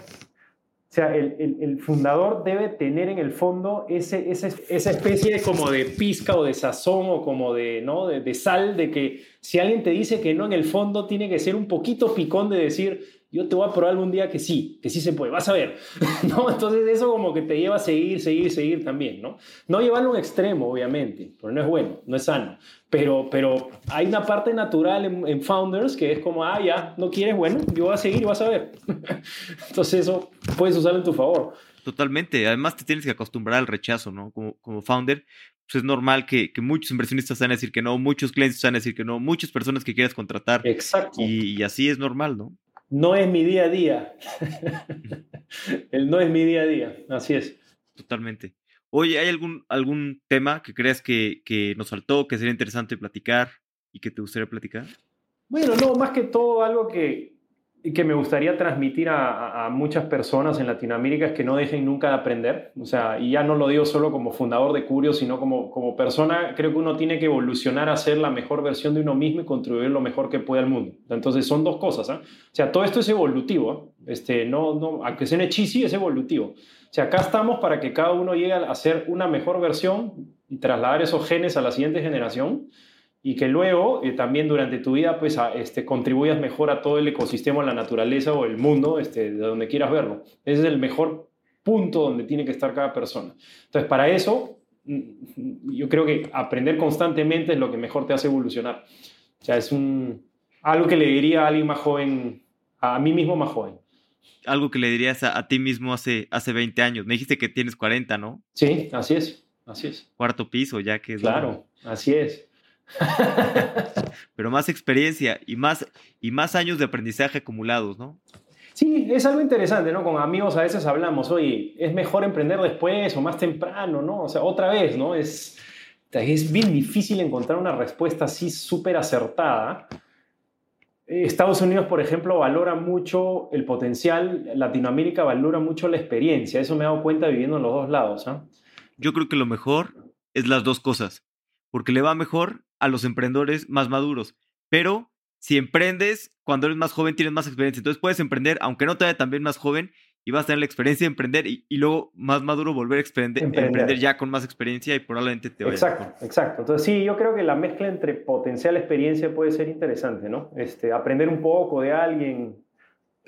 o sea, el, el, fundador debe tener en el fondo ese, ese, esa especie de como de pizca o de sazón o como de, ¿no? De, de, sal, de que si alguien te dice que no, en el fondo tiene que ser un poquito picón de decir, yo te voy a probar algún día que sí, que sí se puede, vas a ver, ¿no? Entonces eso como que te lleva a seguir, seguir, seguir también, ¿no? No llevarlo a un extremo, obviamente, porque no es bueno, no es sano, pero, pero hay una parte natural en, Founders que es como, ah, ya, no quieres, bueno, yo voy a seguir y vas a ver. Entonces eso puedes usarlo en tu favor. Totalmente, además te tienes que acostumbrar al rechazo, ¿no? Como, como founder, pues es normal que, que, muchos inversionistas van a decir que no, muchos clientes van a decir que no, muchas personas que quieras contratar. Exacto. Y, y así es normal, ¿no? No es mi día a día. El no es mi día a día, así es. Totalmente. Oye, ¿hay algún, algún tema que creas que, que nos faltó, que sería interesante platicar y que te gustaría platicar? Bueno, no, más que todo algo que, que me gustaría transmitir a, muchas personas en Latinoamérica es que no dejen nunca de aprender. O sea, y ya no lo digo solo como fundador de Curio, sino como, como persona, creo que uno tiene que evolucionar a ser la mejor versión de uno mismo y contribuir lo mejor que pueda al mundo. Entonces son dos cosas. ¿eh? O sea, todo esto es evolutivo. Este, no, no, aunque sea cheesy, es evolutivo. O sea, acá estamos para que cada uno llegue a ser una mejor versión y trasladar esos genes a la siguiente generación y que luego eh, también durante tu vida pues este, contribuyas mejor a todo el ecosistema, la naturaleza o el mundo, este, de donde quieras verlo. Ese es el mejor punto donde tiene que estar cada persona. Entonces, para eso, mm, yo creo que aprender constantemente es lo que mejor te hace evolucionar. O sea, es un, algo que le diría a alguien más joven, a mí mismo más joven. Algo que le dirías a, ti mismo hace, hace 20 años. Me dijiste que tienes 40, ¿no? Sí, así es, así es. Cuarto piso, ya que es... Claro, así es. Pero más experiencia y más, y más años de aprendizaje acumulados, ¿no? Sí, es algo interesante, ¿no? Con amigos a veces hablamos, oye, es mejor emprender después o más temprano, ¿no? O sea, otra vez, ¿no? Es, es bien difícil encontrar una respuesta así súper acertada. Estados Unidos, por ejemplo, valora mucho el potencial, Latinoamérica valora mucho la experiencia, eso me he dado cuenta viviendo en los dos lados. ¿ah? Yo creo que lo mejor es las dos cosas, porque le va mejor a los emprendedores más maduros. Pero si emprendes, cuando eres más joven tienes más experiencia. Entonces puedes emprender, aunque no te vaya también más joven, y vas a tener la experiencia de emprender y, luego más maduro volver a emprender, emprender. ya con más experiencia y probablemente te vaya Exacto, exacto. Entonces sí, yo creo que la mezcla entre potencial y experiencia puede ser interesante, ¿no? Este, aprender un poco de alguien.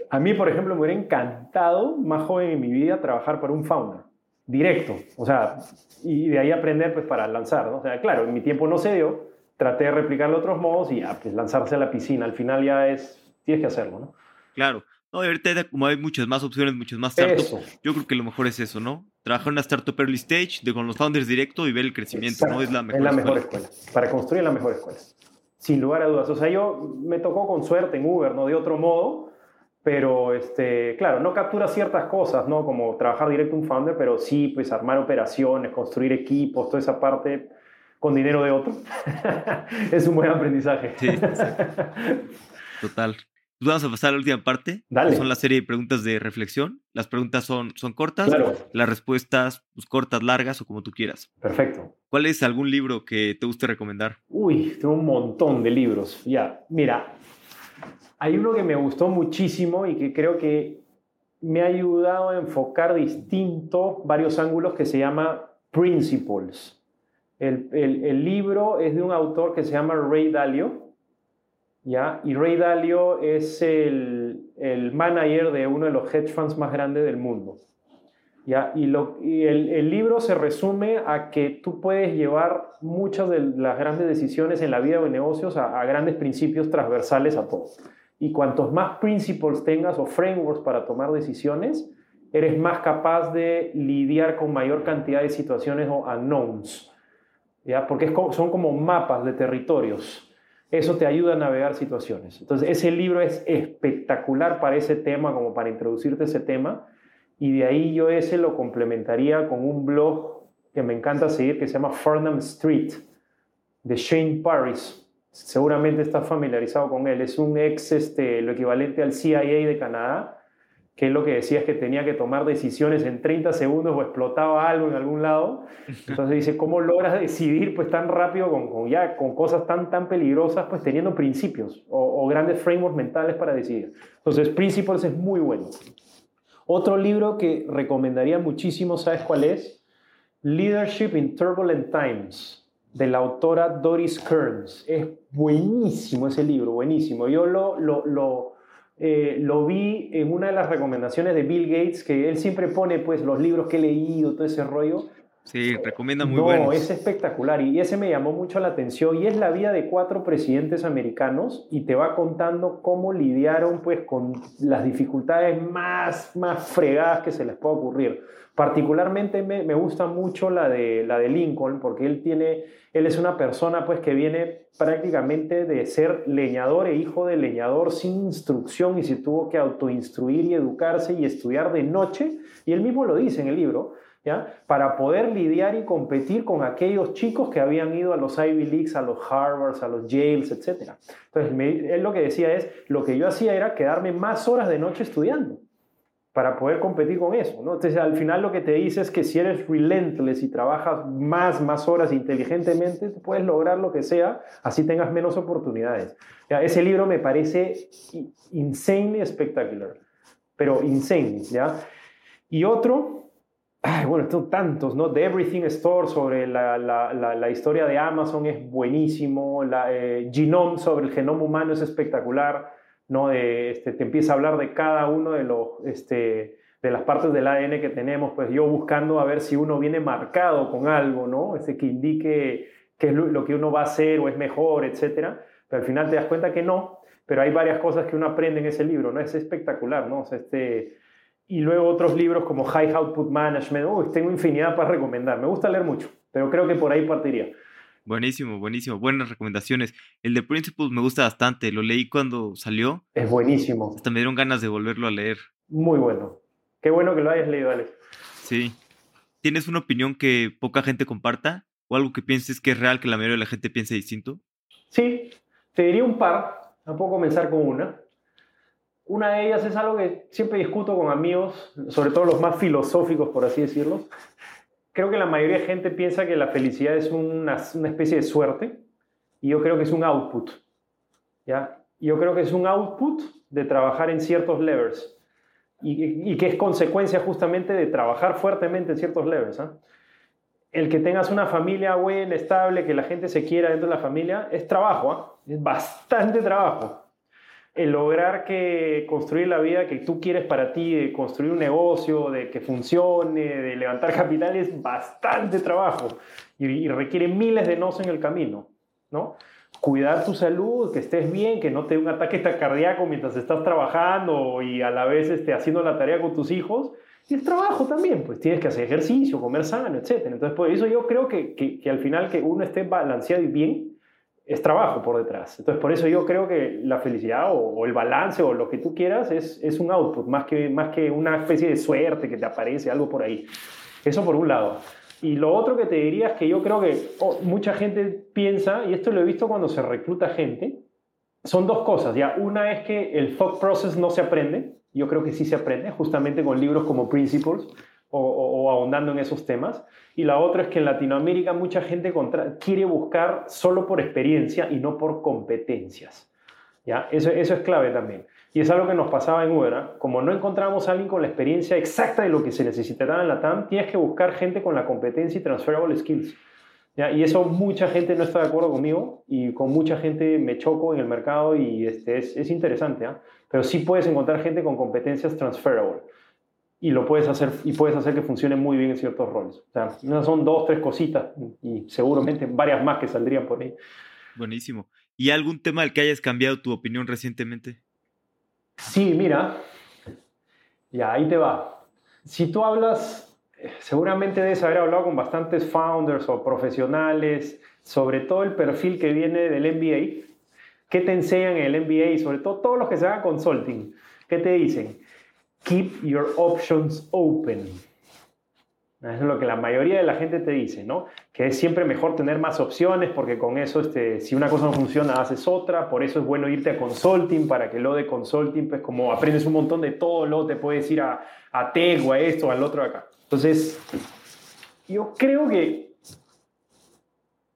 A mí, por ejemplo, me hubiera encantado, más joven en mi vida, trabajar para un founder directo, o sea, y de ahí aprender pues para lanzar, ¿no? O sea, claro, en mi tiempo no se dio, traté de replicarlo de otros modos y ya, pues lanzarse a la piscina. Al final ya es, tienes que hacerlo, ¿no? Claro. No, ahorita como hay muchas más opciones, muchas más startups, yo creo que lo mejor es eso, ¿no? Trabajar en una startup early stage, de con los founders directo y ver el crecimiento, ¿no? Es la mejor, es la mejor escuela. Para construir la mejor escuela. Sin lugar a dudas. O sea, yo me tocó con suerte en Uber, ¿no? De otro modo, pero este, claro, no captura ciertas cosas, ¿no? Como trabajar directo un founder, pero sí, pues armar operaciones, construir equipos, toda esa parte con dinero de otro. es un buen aprendizaje. Sí, Total. Pues vamos a pasar a la última parte. Dale. Son la serie de preguntas de reflexión. Las preguntas son, son cortas, las respuestas pues, cortas, largas o como tú quieras. Perfecto. ¿Cuál es algún libro que te guste recomendar? Uy, tengo un montón de libros. Ya, mira, hay uno que me gustó muchísimo y que creo que me ha ayudado a enfocar distinto varios ángulos que se llama Principles. El, libro es de un autor que se llama Ray Dalio, ¿ya? Y Ray Dalio es el, manager de uno de los hedge funds más grandes del mundo. ¿ya? Y, lo, el, libro se resume a que tú puedes llevar muchas de las grandes decisiones en la vida o en negocios a, a grandes principios transversales a todo. Y cuantos más principles tengas o frameworks para tomar decisiones, eres más capaz de lidiar con mayor cantidad de situaciones o unknowns. ¿Ya? porque son como mapas de territorios. Eso te ayuda a navegar situaciones. Entonces, ese libro es espectacular para ese tema, como para introducirte ese tema. y de ahí yo ese lo complementaría con un blog que me encanta seguir que se llama Farnham Street de Shane Paris. Seguramente estás familiarizado con él. Es un ex, este, lo equivalente al CIA de Canadá, que es lo que decía es que tenía que tomar decisiones en 30 segundos o explotaba algo en algún lado. Entonces dice, ¿cómo logras decidir pues tan rápido con, ya, con cosas tan, tan peligrosas, pues teniendo principios o, o grandes frameworks mentales para decidir? Entonces, Principles es muy bueno. Otro libro que recomendaría muchísimo, ¿sabes cuál es? Leadership in Turbulent Times, de la autora Doris Kearns. Es buenísimo ese libro, buenísimo. Yo lo, lo, lo, eh, lo vi en una de las recomendaciones de Bill Gates, que él siempre pone pues los libros que he leído, todo ese rollo. Sí, recomienda muy no, es espectacular y ese me llamó mucho la atención y es la vida de cuatro presidentes americanos y te va contando cómo lidiaron pues con las dificultades más, más fregadas que se les pueda ocurrir. Particularmente me, me, gusta mucho la de, la de Lincoln porque él, tiene, él es una persona pues que viene prácticamente de ser leñador e hijo de leñador sin instrucción y se tuvo que autoinstruir y educarse y estudiar de noche y él mismo lo dice en el libro para poder lidiar y competir con aquellos chicos que habían ido a los Ivy Leagues, a los Harvards, a los Yales, etc. Entonces, él lo que decía es, lo que yo hacía era quedarme más horas de noche estudiando para poder competir con eso, ¿no? Entonces, al final lo que te dice es que si eres relentless y trabajas más, más horas inteligentemente, puedes lograr lo que sea, así tengas menos oportunidades. ese libro me parece insane espectacular, pero insane, ¿ya? Y otro bueno, son tantos, ¿no? The Everything Store sobre la, la, la, historia de Amazon es buenísimo, la, eh, Genome sobre el genoma humano es espectacular, ¿no? De, este, te empieza a hablar de cada uno de los... Este, de las partes del ADN que tenemos, pues yo buscando a ver si uno viene marcado con algo, ¿no? Ese que indique qué es lo, que uno va a hacer o es mejor, etcétera. Pero al final te das cuenta que no, pero hay varias cosas que uno aprende en ese libro, ¿no? Es espectacular, ¿no? O sea, este, y luego otros libros como High Output Management. Uy, tengo infinidad para recomendar. Me gusta leer mucho, pero creo que por ahí partiría. Buenísimo, buenísimo. Buenas recomendaciones. El de Principles me gusta bastante. Lo leí cuando salió. Es buenísimo. Hasta me dieron ganas de volverlo a leer. Muy bueno. Qué bueno que lo hayas leído, Alex. Sí. ¿Tienes una opinión que poca gente comparta? ¿O algo que pienses que es real que la mayoría de la gente piense distinto? Sí, te diría un par. Puedo comenzar con una. Una de ellas es algo que siempre discuto con amigos, sobre todo los más filosóficos, por así decirlo. Creo que la mayoría de gente piensa que la felicidad es una, especie de suerte y yo creo que es un output. ¿ya? Yo creo que es un output de trabajar en ciertos levers y, y que es consecuencia justamente de trabajar fuertemente en ciertos levers. ¿ah? El que tengas una familia buena, estable, que la gente se quiera dentro de la familia, es trabajo, ¿ah? es bastante trabajo el lograr que construir la vida que tú quieres para ti, de construir un negocio, de que funcione, de levantar capital, es bastante trabajo y, requiere miles de nos en el camino, ¿no? Cuidar tu salud, que estés bien, que no te dé un ataque cardíaco mientras estás trabajando y a la vez esté haciendo la tarea con tus hijos, y el trabajo también, pues tienes que hacer ejercicio, comer sano, etc. Entonces, por eso yo creo que, que, que al final que uno esté balanceado y bien, es trabajo por detrás. Entonces, por eso yo creo que la felicidad o, el balance o lo que tú quieras es, es, un output, más que, más que una especie de suerte que te aparece, algo por ahí. Eso por un lado. Y lo otro que te diría es que yo creo que oh, mucha gente piensa, y esto lo he visto cuando se recluta gente, son dos cosas. Ya, una es que el thought process no se aprende, yo creo que sí se aprende, justamente con libros como Principles o, o ahondando en esos temas. Y la otra es que en Latinoamérica mucha gente quiere buscar solo por experiencia y no por competencias. ¿ya? Eso, eso es clave también. Y es algo que nos pasaba en Uber. ¿ah? Como no encontramos a alguien con la experiencia exacta de lo que se necesitará en la TAM, tienes que buscar gente con la competencia y transferable skills. ¿ya? Y eso mucha gente no está de acuerdo conmigo y con mucha gente me choco en el mercado y este, es, es interesante. ¿ah? Pero sí puedes encontrar gente con competencias transferable y lo puedes hacer y puedes hacer que funcione muy bien en ciertos roles. O sea, no son dos, tres cositas y seguramente varias más que saldrían por ahí. Buenísimo. ¿Y algún tema del que hayas cambiado tu opinión recientemente? Sí, mira, ya ahí te va. Si tú hablas, seguramente debes haber hablado con bastantes founders o profesionales sobre todo el perfil que viene del MBA. ¿Qué te enseñan en el MBA y sobre todo todos los que se hagan consulting? ¿Qué te dicen? Keep your options open. Es lo que la mayoría de la gente te dice, ¿no? Que es siempre mejor tener más opciones porque con eso, este, si una cosa no funciona, haces otra. Por eso es bueno irte a consulting para que lo de consulting, pues como aprendes un montón de todo, luego te puedes ir a, a Tech o a esto al otro de acá. Entonces, yo creo que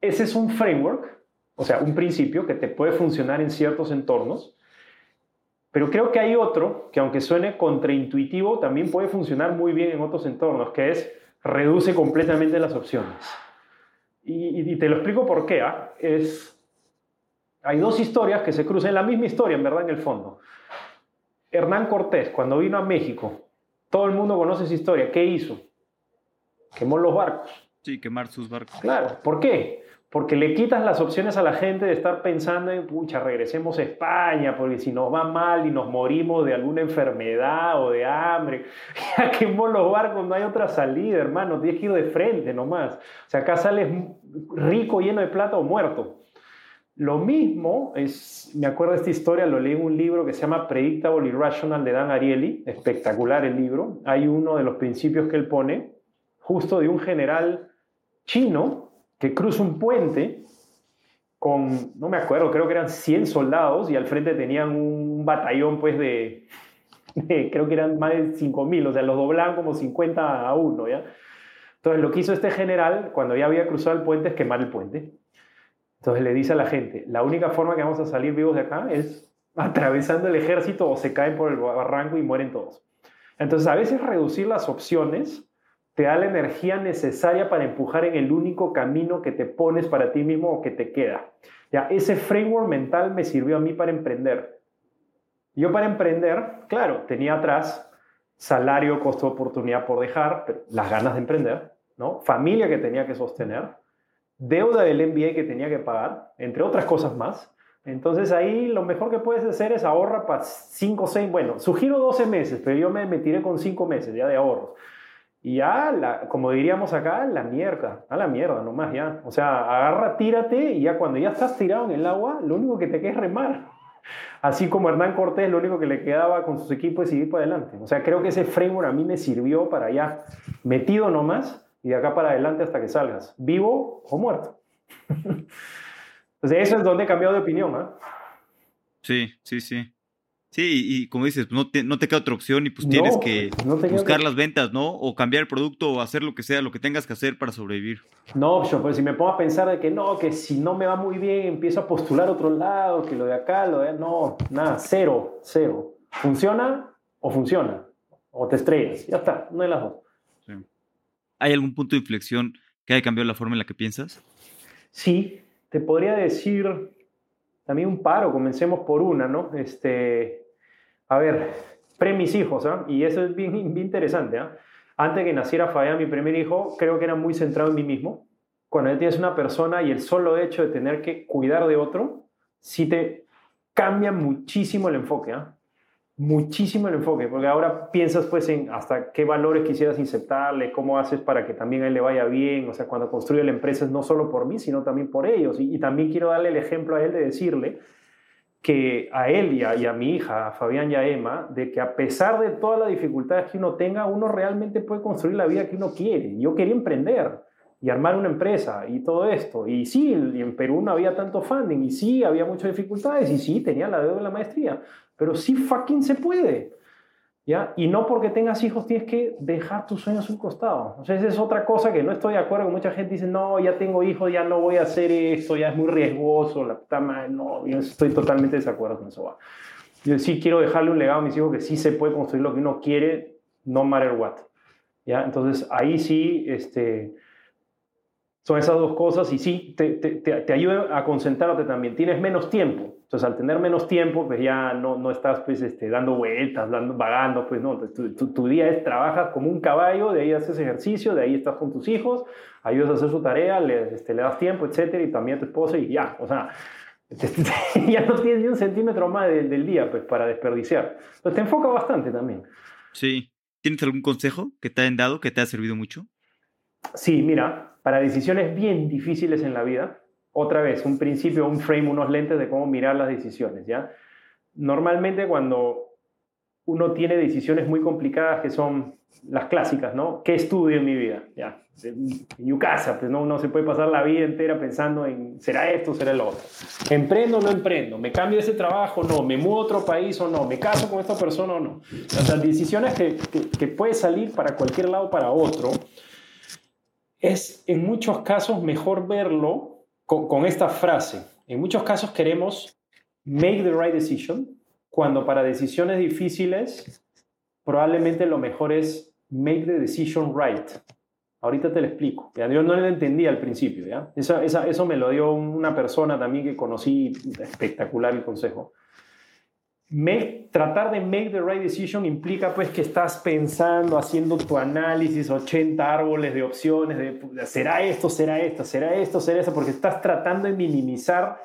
ese es un framework, o sea, un principio que te puede funcionar en ciertos entornos, pero creo que hay otro que aunque suene contraintuitivo, también puede funcionar muy bien en otros entornos, que es reduce completamente las opciones. Y, te lo explico por qué. ¿ah? Es, hay dos historias que se cruzan, la misma historia, en verdad, en el fondo. Hernán Cortés, cuando vino a México, todo el mundo conoce esa historia. ¿Qué hizo? Quemó los barcos. Sí, quemar sus barcos. Claro, ¿por qué? Porque le quitas las opciones a la gente de estar pensando en, pucha, regresemos a España, porque si nos va mal y nos morimos de alguna enfermedad o de hambre, ya quemó los barcos, no hay otra salida, hermano, tienes que ir de frente nomás. O sea, acá sales rico, lleno de plata o muerto. Lo mismo es, me acuerdo esta historia, lo leí en un libro que se llama Predictable Irrational de Dan Ariely, espectacular el libro. Hay uno de los principios que él pone, justo de un general chino que cruza un puente con, no me acuerdo, creo que eran 100 soldados y al frente tenían un batallón pues de, creo que eran más de 5.000, o sea, los doblaban como 50 a uno, ¿ya? Entonces lo que hizo este general cuando ya había cruzado el puente es quemar el puente. Entonces le dice a la gente, la única forma que vamos a salir vivos de acá es atravesando el ejército o se caen por el barranco y mueren todos. Entonces a veces reducir las opciones te da la energía necesaria para empujar en el único camino que te pones para ti mismo o que te queda. Ya, ese framework mental me sirvió a mí para emprender. Yo para emprender, claro, tenía atrás salario, costo de oportunidad por dejar, las ganas de emprender, ¿no? Familia que tenía que sostener, deuda del MBA que tenía que pagar, entre otras cosas más. Entonces ahí lo mejor que puedes hacer es ahorra para 5 o 6, bueno, sugiero 12 meses, pero yo me, tiré con 5 meses ya de ahorros. Y ya, la, como diríamos acá, la mierda, a la mierda nomás ya. O sea, agarra, tírate y ya cuando ya estás tirado en el agua, lo único que te queda es remar. Así como Hernán Cortés, lo único que le quedaba con sus equipos es seguir para adelante. O sea, creo que ese framework a mí me sirvió para ya metido nomás y de acá para adelante hasta que salgas, vivo o muerto. Entonces, eso es donde he cambiado de opinión. ¿eh? Sí, sí, sí. Sí, y como dices, no te, no te queda otra opción y pues tienes que buscar las ventas, ¿no? O cambiar el producto o hacer lo que sea, lo que tengas que hacer para sobrevivir. No, pues si me pongo a pensar de que no, que si no me va muy bien, empiezo a postular otro lado, que lo de acá, lo de no, nada, cero, cero. ¿Funciona o funciona? O te estrellas, ya está, no hay las dos. ¿Hay algún punto de inflexión que haya cambiado la forma en la que piensas? Sí, te podría decir también un paro, comencemos por una, ¿no? Este, a ver, pre mis hijos, ¿ah? Y eso es bien, interesante, ¿ah? Antes que naciera Fabián, mi primer hijo, creo que era muy centrado en mí mismo. Cuando ya tienes una persona y el solo hecho de tener que cuidar de otro, sí te cambia muchísimo el enfoque, ¿ah? Muchísimo el enfoque, porque ahora piensas pues en hasta qué valores quisieras insertarle, cómo haces para que también a él le vaya bien, o sea, cuando construye la empresa es no solo por mí, sino también por ellos. Y, también quiero darle el ejemplo a él de decirle que a él y a, mi hija, a Fabián y a Emma, de que a pesar de todas las dificultades que uno tenga, uno realmente puede construir la vida que uno quiere. Yo quería emprender y armar una empresa y todo esto. Y sí, en Perú no había tanto funding, y sí, había muchas dificultades, y sí, tenía la deuda de la maestría, pero sí fucking se puede. ¿Ya? Y no porque tengas hijos tienes que dejar tus sueños a un costado. O sea, esa es otra cosa que no estoy de acuerdo. Mucha gente dice, no, ya tengo hijos, ya no voy a hacer esto, ya es muy riesgoso, la puta madre. No, yo estoy totalmente de desacuerdo con eso. Yo sí quiero dejarle un legado a mis hijos que sí se puede construir lo que uno quiere, no matter what. ¿Ya? Entonces, ahí sí, este, son esas dos cosas y sí, te, te, te, ayuda a concentrarte también. Tienes menos tiempo. Entonces, al tener menos tiempo, pues ya no, no estás pues, este, dando vueltas, dando, vagando, pues no. Tu, tu, día es trabajas como un caballo, de ahí haces ejercicio, de ahí estás con tus hijos, ayudas a hacer su tarea, le, este, le das tiempo, etcétera, y también a tu esposa y ya. O sea, ya no tienes ni un centímetro más del día pues, para desperdiciar. Entonces, te enfoca bastante también. Sí. ¿Tienes algún consejo que te hayan dado que te ha servido mucho? Sí, mira, para decisiones bien difíciles en la vida, otra vez, un principio, un frame, unos lentes de cómo mirar las decisiones, ¿ya? Normalmente cuando uno tiene decisiones muy complicadas que son las clásicas, ¿no? ¿Qué estudio en mi vida? Ya, en casa, pues no, uno se puede pasar la vida entera pensando en, ¿será esto, será lo otro? ¿Emprendo o no emprendo? ¿Me cambio ese trabajo o no? ¿Me mudo a otro país o no? ¿Me caso con esta persona o no? Las decisiones que, que, que puede salir para cualquier lado para otro, es en muchos casos mejor verlo con, esta frase. En muchos casos queremos make the right decision, cuando para decisiones difíciles probablemente lo mejor es make the decision right. Ahorita te lo explico. Yo no lo entendía al principio. ¿ya? Eso, eso me lo dio una persona también que conocí, espectacular el consejo. Tratar de make the right decision implica pues que estás pensando, haciendo tu análisis, 80 árboles de opciones, de será esto, será esto, será esto, será eso, porque estás tratando de minimizar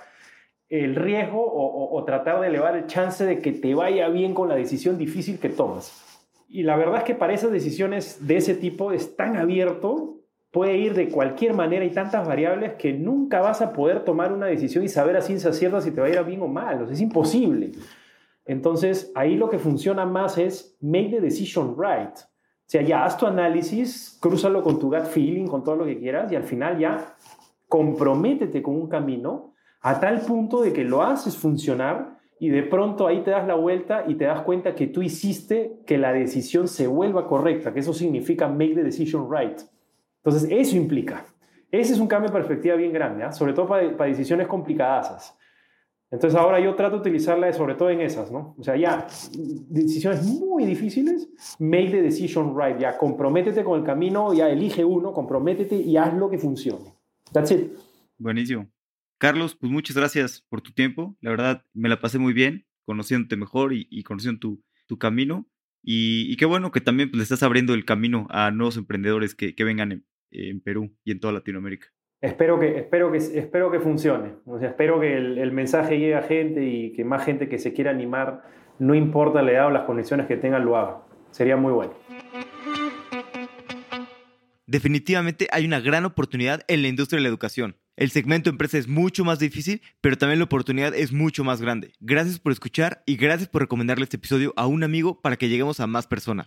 el riesgo o, tratar de elevar el chance de que te vaya bien con la decisión difícil que tomas. Y la verdad es que para esas decisiones de ese tipo es tan abierto, puede ir de cualquier manera y tantas variables que nunca vas a poder tomar una decisión y saber a ciencia cierta si te va a ir bien o mal. es imposible. Entonces, ahí lo que funciona más es make the decision right. O sea, ya haz tu análisis, crúzalo con tu gut feeling, con todo lo que quieras y al final ya comprométete con un camino a tal punto de que lo haces funcionar y de pronto ahí te das la vuelta y te das cuenta que tú hiciste que la decisión se vuelva correcta, que eso significa make the decision right. Entonces, eso implica. Ese es un cambio de perspectiva bien grande, ¿ah? sobre todo para, decisiones complicadas. Entonces, ahora yo trato de utilizarla sobre todo en esas, ¿no? O sea, ya, decisiones muy difíciles, make the decision right, ya, comprométete con el camino, ya elige uno, comprométete y haz lo que funcione. That's it. Buenísimo. Carlos, pues muchas gracias por tu tiempo. La verdad, me la pasé muy bien conociéndote mejor y, conociendo tu, tu camino. Y, qué bueno que también pues, le estás abriendo el camino a nuevos emprendedores que, vengan en, Perú y en toda Latinoamérica. Espero que, espero que, espero que funcione. O sea, espero que el, mensaje llegue a gente y que más gente que se quiera animar, no importa la edad o las condiciones que tengan, lo haga. Sería muy bueno. Definitivamente hay una gran oportunidad en la industria de la educación. El segmento empresa es mucho más difícil, pero también la oportunidad es mucho más grande. Gracias por escuchar y gracias por recomendarle este episodio a un amigo para que lleguemos a más personas.